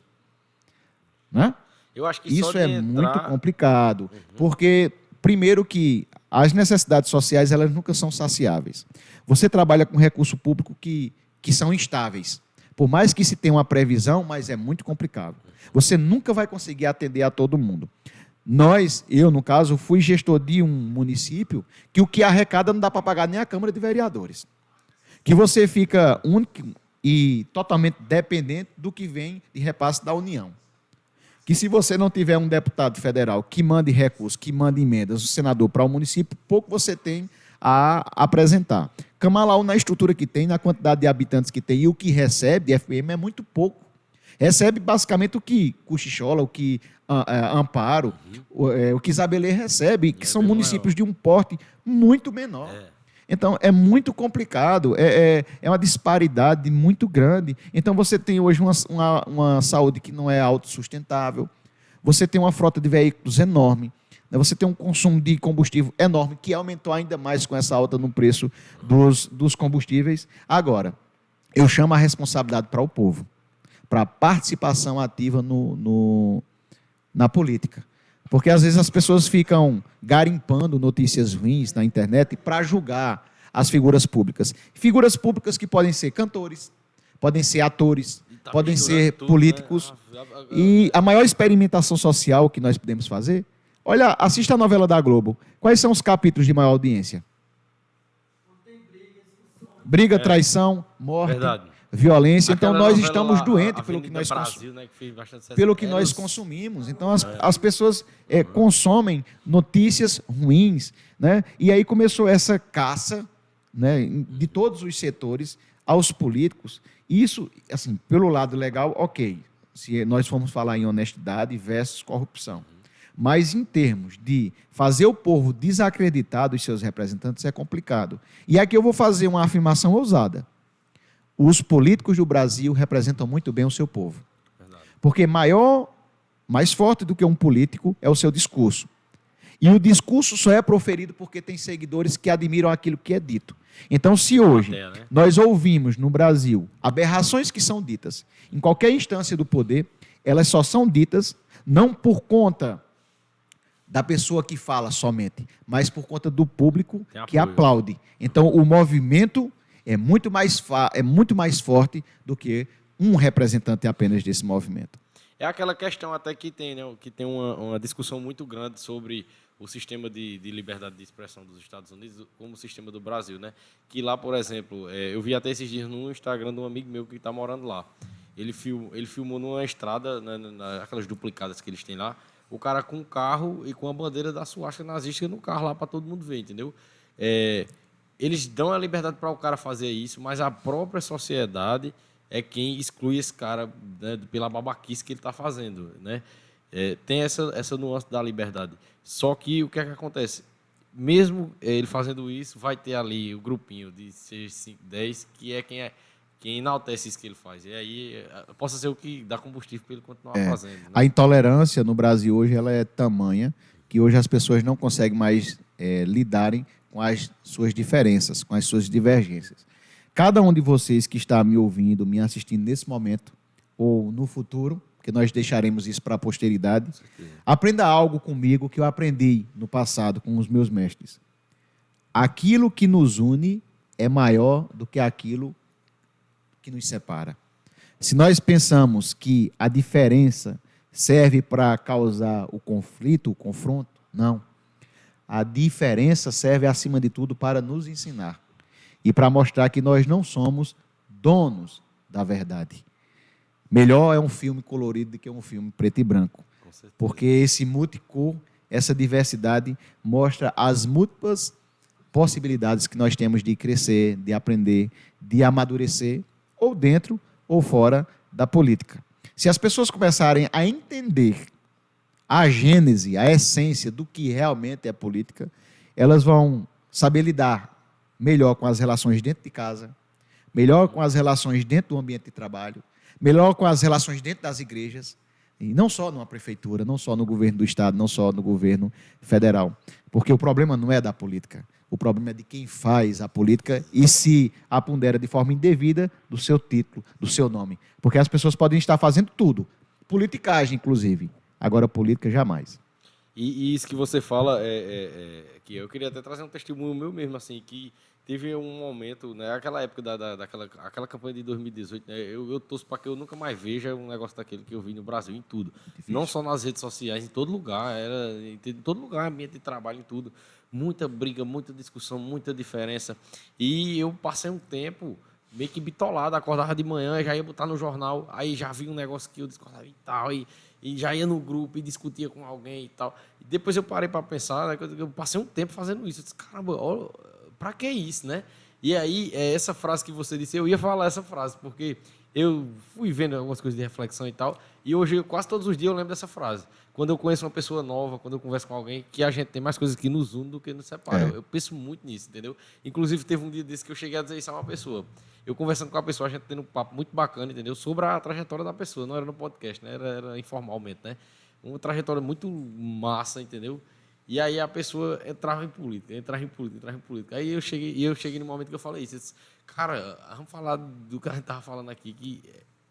Né? Eu acho que Isso é entrar... muito complicado, uhum. porque primeiro que as necessidades sociais elas nunca são saciáveis. Você trabalha com recurso público que, que são instáveis. Por mais que se tenha uma previsão, mas é muito complicado. Você nunca vai conseguir atender a todo mundo. Nós, eu no caso, fui gestor de um município que o que arrecada não dá para pagar nem a Câmara de Vereadores. Que você fica único e totalmente dependente do que vem de repasse da União que se você não tiver um deputado federal que mande recursos, que mande emendas, o senador para o município, pouco você tem a apresentar. Camalaú, na estrutura que tem, na quantidade de habitantes que tem e o que recebe de FM é muito pouco. Recebe basicamente o que Cochichola, o que uh, Amparo, uhum. o, é, o, que Isabelê recebe, que é são municípios maior. de um porte muito menor. É. Então, é muito complicado, é, é, é, uma disparidade muito grande. Então, você tem hoje uma, uma, uma saúde que não é autossustentável, você tem uma frota de veículos enorme, né? você tem um consumo de combustível enorme, que aumentou ainda mais com essa alta no preço dos, dos combustíveis. Agora, eu chamo a responsabilidade para o povo, para a participação ativa no, no, na política. Porque às vezes as pessoas ficam garimpando notícias ruins na internet para julgar as figuras públicas. Figuras públicas que podem ser cantores, podem ser atores, tá podem ser tudo, políticos. Né? E a maior experimentação social que nós podemos fazer, olha, assista a novela da Globo. Quais são os capítulos de maior audiência? Briga, é. traição, morte. Verdade violência. Então nós estamos doentes pelo que nós Brasil, né, que pelo que nós consumimos. Então as, é. as pessoas é, consomem notícias ruins, né? E aí começou essa caça, né, de todos os setores aos políticos. Isso, assim, pelo lado legal, ok. Se nós formos falar em honestidade versus corrupção. Mas em termos de fazer o povo desacreditar dos seus representantes é complicado. E aqui eu vou fazer uma afirmação ousada os políticos do Brasil representam muito bem o seu povo. Verdade. Porque maior, mais forte do que um político é o seu discurso. E o discurso só é proferido porque tem seguidores que admiram aquilo que é dito. Então, se hoje né? nós ouvimos no Brasil aberrações que são ditas em qualquer instância do poder, elas só são ditas não por conta da pessoa que fala somente, mas por conta do público que aplaude. Então, o movimento é muito mais, é muito mais forte do que um representante apenas desse movimento. É aquela questão até que tem, né, que tem uma, uma discussão muito grande sobre o sistema de, de, liberdade de expressão dos Estados Unidos como o sistema do Brasil, né? Que lá, por exemplo, é, eu vi até esses dias no Instagram de um amigo meu que está morando lá. Ele, film, ele filmou numa estrada, né, aquelas duplicadas que eles têm lá, o cara com um carro e com a bandeira da suástica nazista no carro lá para todo mundo ver, entendeu? É, eles dão a liberdade para o cara fazer isso, mas a própria sociedade é quem exclui esse cara né, pela babaquice que ele está fazendo, né? É, tem essa, essa nuance da liberdade. Só que o que é que acontece? Mesmo ele fazendo isso, vai ter ali o grupinho de 6, 5, 10, que é quem é quem enaltece isso que ele faz. E aí é, possa ser o que dá combustível para ele continuar é, fazendo. Né? A intolerância no Brasil hoje ela é tamanha que hoje as pessoas não conseguem mais é, lidarem com as suas diferenças, com as suas divergências. Cada um de vocês que está me ouvindo, me assistindo nesse momento ou no futuro, que nós deixaremos isso para a posteridade, aprenda algo comigo que eu aprendi no passado com os meus mestres. Aquilo que nos une é maior do que aquilo que nos separa. Se nós pensamos que a diferença serve para causar o conflito, o confronto, não. A diferença serve, acima de tudo, para nos ensinar e para mostrar que nós não somos donos da verdade. Melhor é um filme colorido do que um filme preto e branco. Porque esse multicor, essa diversidade, mostra as múltiplas possibilidades que nós temos de crescer, de aprender, de amadurecer, ou dentro ou fora da política. Se as pessoas começarem a entender a gênese, a essência do que realmente é política, elas vão saber lidar melhor com as relações dentro de casa, melhor com as relações dentro do ambiente de trabalho, melhor com as relações dentro das igrejas, e não só numa prefeitura, não só no governo do estado, não só no governo federal, porque o problema não é da política, o problema é de quem faz a política e se apondera de forma indevida do seu título, do seu nome, porque as pessoas podem estar fazendo tudo, politicagem inclusive, Agora, política, jamais. E, e isso que você fala, é, é, é, que eu queria até trazer um testemunho meu mesmo, assim, que teve um momento, né, aquela época da, da, daquela aquela campanha de 2018, né, eu, eu torço para que eu nunca mais veja um negócio daquele que eu vi no Brasil, em tudo. Difícil. Não só nas redes sociais, em todo lugar, era em todo lugar, ambiente de trabalho, em tudo. Muita briga, muita discussão, muita diferença. E eu passei um tempo meio que bitolado, acordava de manhã, já ia botar no jornal, aí já vi um negócio que eu discordava e tal, e e já ia no grupo e discutia com alguém e tal. E depois eu parei para pensar, né, eu passei um tempo fazendo isso. Eu disse, caramba, para que isso, né? E aí, é essa frase que você disse, eu ia falar essa frase, porque eu fui vendo algumas coisas de reflexão e tal, e hoje, quase todos os dias, eu lembro dessa frase. Quando eu conheço uma pessoa nova, quando eu converso com alguém, que a gente tem mais coisas que nos unem do que nos separam. É. Eu, eu penso muito nisso, entendeu? Inclusive, teve um dia desse que eu cheguei a dizer isso a uma pessoa. Eu conversando com a pessoa, a gente tendo um papo muito bacana, entendeu? Sobre a trajetória da pessoa. Não era no podcast, né? Era, era informalmente, né? Uma trajetória muito massa, entendeu? E aí a pessoa entrava em política, entrava em política, entrava em política. Aí eu cheguei, e eu cheguei no momento que eu falei isso. Eu disse, cara, vamos falar do que a gente tava falando aqui, que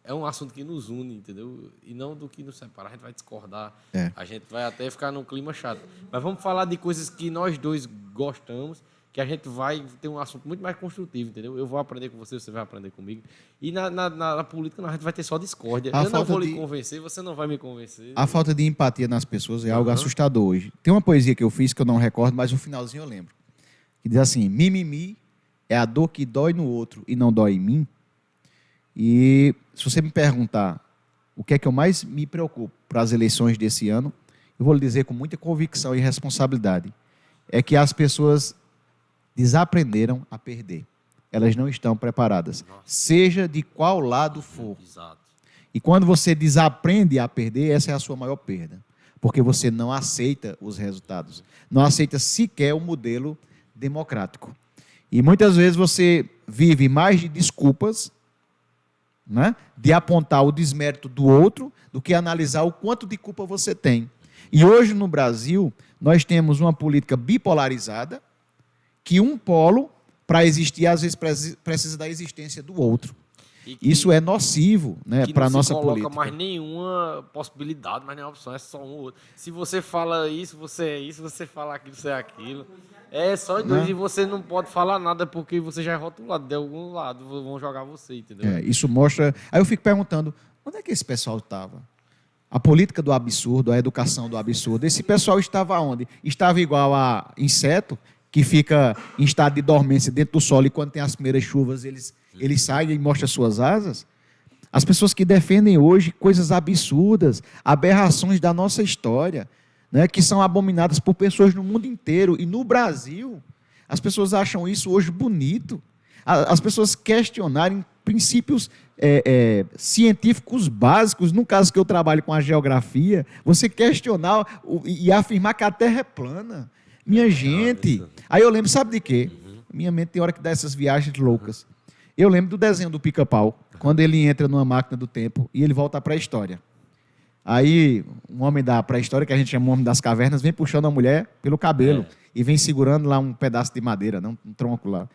é um assunto que nos une, entendeu? E não do que nos separa. A gente vai discordar, É. a gente vai até ficar num clima chato. Mas vamos falar de coisas que nós dois gostamos, que a gente vai ter um assunto muito mais construtivo, entendeu? Eu vou aprender com você, você vai aprender comigo. E na, na, na- política não, a gente vai ter só discórdia. A eu não vou lhe de- convencer, você não vai me convencer. A falta de empatia nas pessoas é algo Aham. assustador hoje. Tem uma poesia que eu fiz que eu não recordo, mas no finalzinho eu lembro. Que diz assim: mimimi é a dor que dói no outro e não dói em mim. E se você me perguntar o que é que eu mais me preocupo para as eleições desse ano, eu vou lhe dizer com muita convicção e responsabilidade: é que as pessoas desaprenderam a perder. Elas não estão preparadas, Nossa. seja de qual lado for. Exato. E quando você desaprende a perder, essa é a sua maior perda. Porque você não aceita os resultados. Não aceita sequer o modelo democrático. E muitas vezes você vive mais de desculpas, né? de apontar o desmérito do outro, do que analisar o quanto de culpa você tem. E hoje no Brasil, nós temos uma política bipolarizada, que um polo, para existir, às vezes preci- precisa da existência do outro. Que- Isso é nocivo né, para a não nossa se coloca política. mais nenhuma possibilidade, mais nenhuma opção, é só um ou outro. Se você fala isso, você é isso, você fala aquilo, você é aquilo. É só dois Né? e você não pode falar nada porque você já é rotulado de algum lado, vão jogar você, entendeu? É, isso mostra. Aí eu fico perguntando: onde é que esse pessoal estava? A política do absurdo, a educação do absurdo. Esse pessoal estava onde? Estava igual a inseto que fica em estado de dormência dentro do solo e quando tem as primeiras chuvas eles, eles saem e mostram suas asas? As pessoas que defendem hoje coisas absurdas, aberrações da nossa história, né, que são abominadas por pessoas no mundo inteiro e no Brasil, as pessoas acham isso hoje bonito. As pessoas questionarem princípios é, é, científicos básicos, no caso que eu trabalho com a geografia, você questionar e afirmar que a Terra é plana. Minha gente. Aí eu lembro, sabe de quê? Minha mente tem hora que dá essas viagens loucas. Eu lembro do desenho do pica-pau, quando ele entra numa máquina do tempo e ele volta para a história. Aí, um homem da pré-história, que a gente chama homem das cavernas, vem puxando a mulher pelo cabelo É. e vem segurando lá um pedaço de madeira, né, um tronco lá.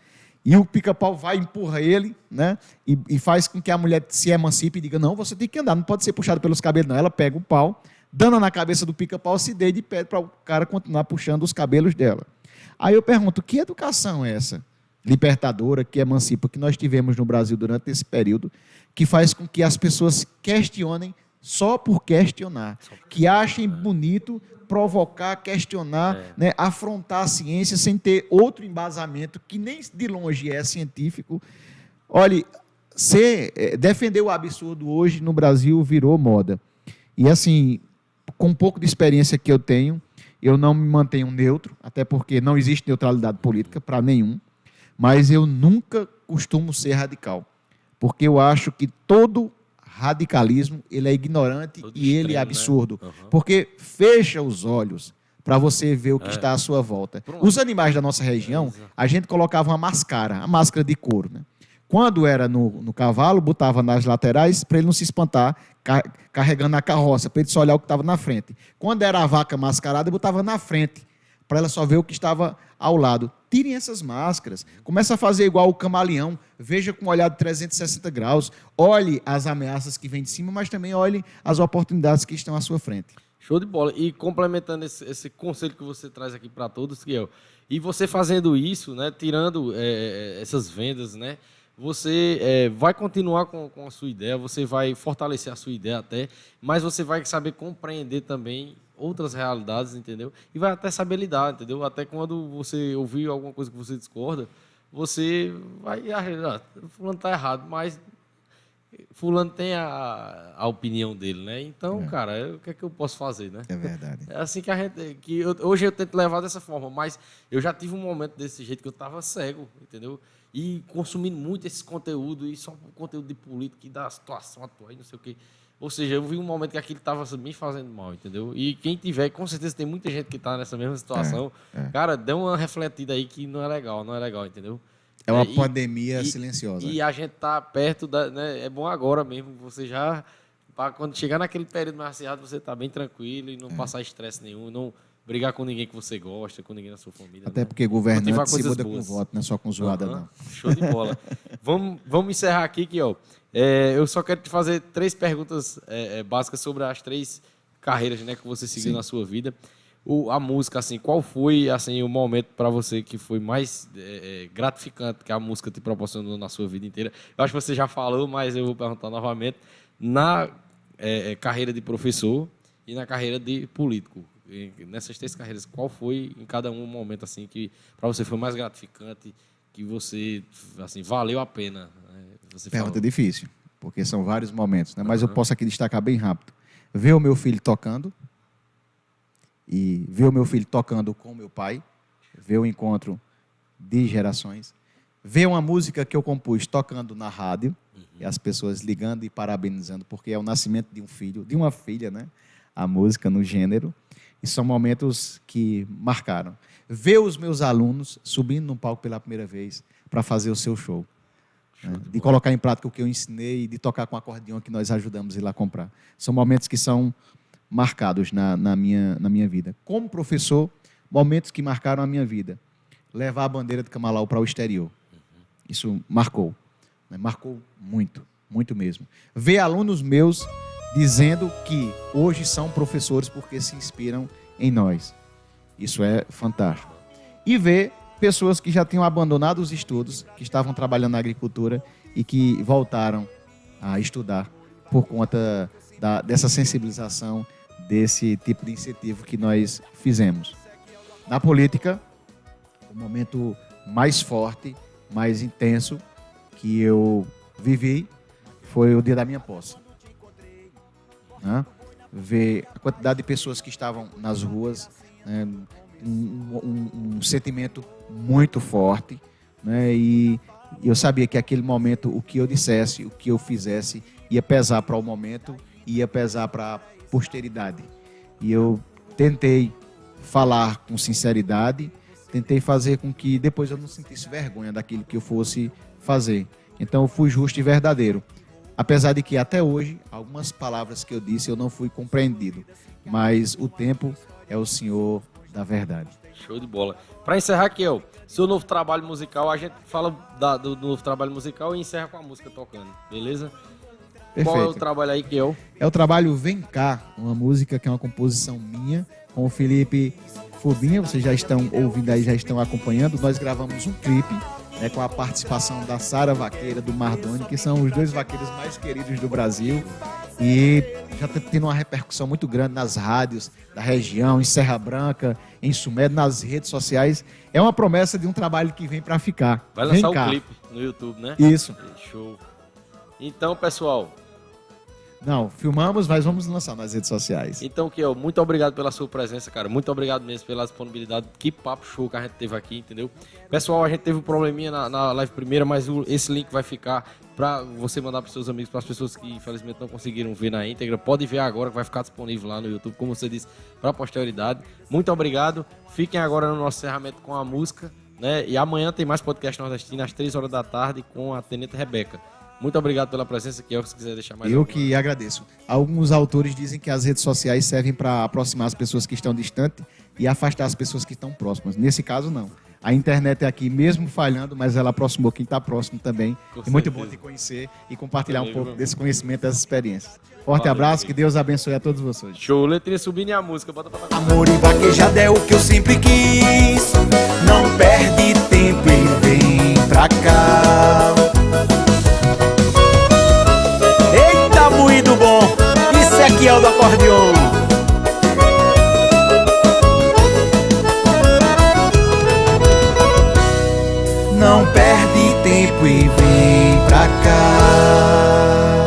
E o pica-pau vai, empurra ele, né? E, e faz com que a mulher se emancipe e diga: Não, você tem que andar, não pode ser puxado pelos cabelos, não. Ela pega o pau, dando na cabeça do pica-pau, se deita e pede para o cara continuar puxando os cabelos dela. Aí eu pergunto: que educação é essa? Libertadora, que emancipa, que nós tivemos no Brasil durante esse período, que faz com que as pessoas questionem só por questionar, que achem bonito provocar, questionar, É. né, afrontar a ciência sem ter outro embasamento que nem de longe é científico. Olhe, ser, eh, defender o absurdo hoje no Brasil virou moda. E assim, com um pouco de experiência que eu tenho, eu não me mantenho neutro, até porque não existe neutralidade política para nenhum, mas eu nunca costumo ser radical, porque eu acho que todo radicalismo ele é ignorante Todo e ele é né? absurdo, Aham. porque fecha os olhos para você ver o que É. está à sua volta. Pronto. Os animais da nossa região, a gente colocava uma máscara, a máscara de couro, né? Quando era no, no cavalo, botava nas laterais para ele não se espantar, ca- carregando a carroça, para ele só olhar o que estava na frente. Quando era a vaca mascarada, botava na frente, para ela só ver o que estava ao lado. Tirem essas máscaras. Começa a fazer igual o camaleão. Veja com um olhar de 360 graus. Olhe as ameaças que vêm de cima, mas também olhe as oportunidades que estão à sua frente. Show de bola. E complementando esse, esse conselho que você traz aqui para todos, Kiel, e você fazendo isso, né, tirando é, essas vendas, né, você é, vai continuar com, com a sua ideia, você vai fortalecer a sua ideia até, mas você vai saber compreender também outras realidades, entendeu? E vai até saber lidar, entendeu? Até quando você ouvir alguma coisa que você discorda, você vai, ah, fulano tá errado, mas fulano tem a, a opinião dele, né? Então, cara, eu- o que é que eu posso fazer, né? É verdade. É assim que a gente. Que eu- hoje eu tento levar dessa forma, mas eu já tive um momento desse jeito que eu tava cego, entendeu? E consumindo muito esse conteúdo, e só conteúdo de política e da situação atual e não sei o quê. Ou seja, eu vi um momento que aquilo estava me fazendo mal, entendeu? E quem tiver, com certeza tem muita gente que está nessa mesma situação. É, é. Cara, dê uma refletida aí que não é legal, não é legal, entendeu? É uma e- pandemia e- silenciosa. E a gente tá perto da. Né, é bom agora mesmo, você já. Pra quando chegar naquele período mais acirrado, você tá bem tranquilo e não É. passar estresse nenhum, não brigar com ninguém que você gosta, com ninguém da sua família. Até não. porque Cultivar governante se muda com boas. voto, não é só com zoada, Aham, não. Show de bola. vamos, vamos encerrar aqui, que ó, é, eu só quero te fazer três perguntas é, é, básicas sobre as três carreiras né, que você seguiu Sim. na sua vida. O, a música, assim, qual foi assim o momento para você que foi mais é, é, gratificante que a música te proporcionou na sua vida inteira? Eu acho que você já falou, mas eu vou perguntar novamente. Na é, carreira de professor e na carreira de político. Nessas três carreiras, qual foi em cada um o momento assim que para você foi mais gratificante, que você assim valeu a pena? né? Você Pergunta falou. difícil, porque são vários momentos, né? mas eu Aham. posso aqui destacar bem rápido. Ver o meu filho tocando, e ver o meu filho tocando com meu pai, ver o encontro de gerações, ver uma música que eu compus tocando na rádio, e as pessoas ligando e parabenizando, porque é o nascimento de um filho, de uma filha, né? A música no gênero. E são momentos que marcaram. Ver os meus alunos subindo no palco pela primeira vez para fazer o seu show né? de colocar em prática o que eu ensinei, de tocar com acordeão que nós ajudamos a ir lá comprar. São momentos que são marcados na, na, minha, na minha vida. Como professor, momentos que marcaram a minha vida. Levar a bandeira de Camalau para o exterior. Isso marcou. né? Marcou muito, muito mesmo. Ver alunos meus dizendo que hoje são professores porque se inspiram em nós. Isso é fantástico. E ver pessoas que já tinham abandonado os estudos, que estavam trabalhando na agricultura e que voltaram a estudar por conta da- dessa sensibilização, desse tipo de incentivo que nós fizemos. Na política, o momento mais forte, mais intenso que eu vivi foi o dia da minha posse. Né? Ver a quantidade de pessoas que estavam nas ruas, né? um, um- um sentimento muito forte, né? E eu sabia que aquele momento, o que eu dissesse, o que eu fizesse, ia pesar para o momento, ia pesar para a posteridade. E eu tentei falar com sinceridade, tentei fazer com que depois eu não sentisse vergonha daquilo que eu fosse fazer. Então eu fui justo e verdadeiro. Apesar de que até hoje, algumas palavras que eu disse eu não fui compreendido. Mas o tempo é o senhor da verdade. Show de bola. Para encerrar ó, seu novo trabalho musical, a gente fala da- do, do novo trabalho musical e encerra com a música tocando, beleza? Qual é o Perfeito. trabalho aí eu? É o trabalho Vem Cá, uma música que é uma composição minha, com o Felipe Fubinha, vocês já estão ouvindo aí, já estão acompanhando. Nós gravamos um clipe né, com a participação da Sara Vaqueira, do Mardoni, que são os dois vaqueiros mais queridos do Brasil. E já está tendo uma repercussão muito grande nas rádios da região, em Serra Branca, em Sumé, nas redes sociais. É uma promessa de um trabalho que vem para ficar. Vai lançar o cá. clipe no YouTube, né? Isso. Show. Então, pessoal, Não, filmamos, mas vamos lançar nas redes sociais. Então, Kiel, muito obrigado pela sua presença, cara. Muito obrigado mesmo pela disponibilidade. Que papo show que a gente teve aqui, entendeu? Pessoal, a gente teve um probleminha na, na live primeira, mas o- esse link vai ficar para você mandar para seus amigos, para as pessoas que infelizmente não conseguiram ver na íntegra. Pode ver agora que vai ficar disponível lá no YouTube, como você disse, para posterioridade. Muito obrigado. Fiquem agora no nosso encerramento com a música, né? E amanhã tem mais podcast nordestino às 3 horas da tarde com a Tenente Rebeca. Muito obrigado pela presença, Kiel, se quiser deixar mais Eu alguma- que agradeço. Alguns autores dizem que as redes sociais servem para aproximar as pessoas que estão distantes e afastar as pessoas que estão próximas. Nesse caso, não. A internet é aqui, mesmo falhando, mas ela aproximou quem está próximo também. Com e muito bom te conhecer e compartilhar um pouco desse conhecimento, dessas experiências. Forte Valeu, abraço, que Deus abençoe a todos vocês. Show, letrinha subindo e a música. Bota pra. Amor e vaquejada é o que eu sempre quis. Não perde tempo e vem pra cá. Bom! Isso aqui é o do acordeon. Não perde tempo e vem pra cá.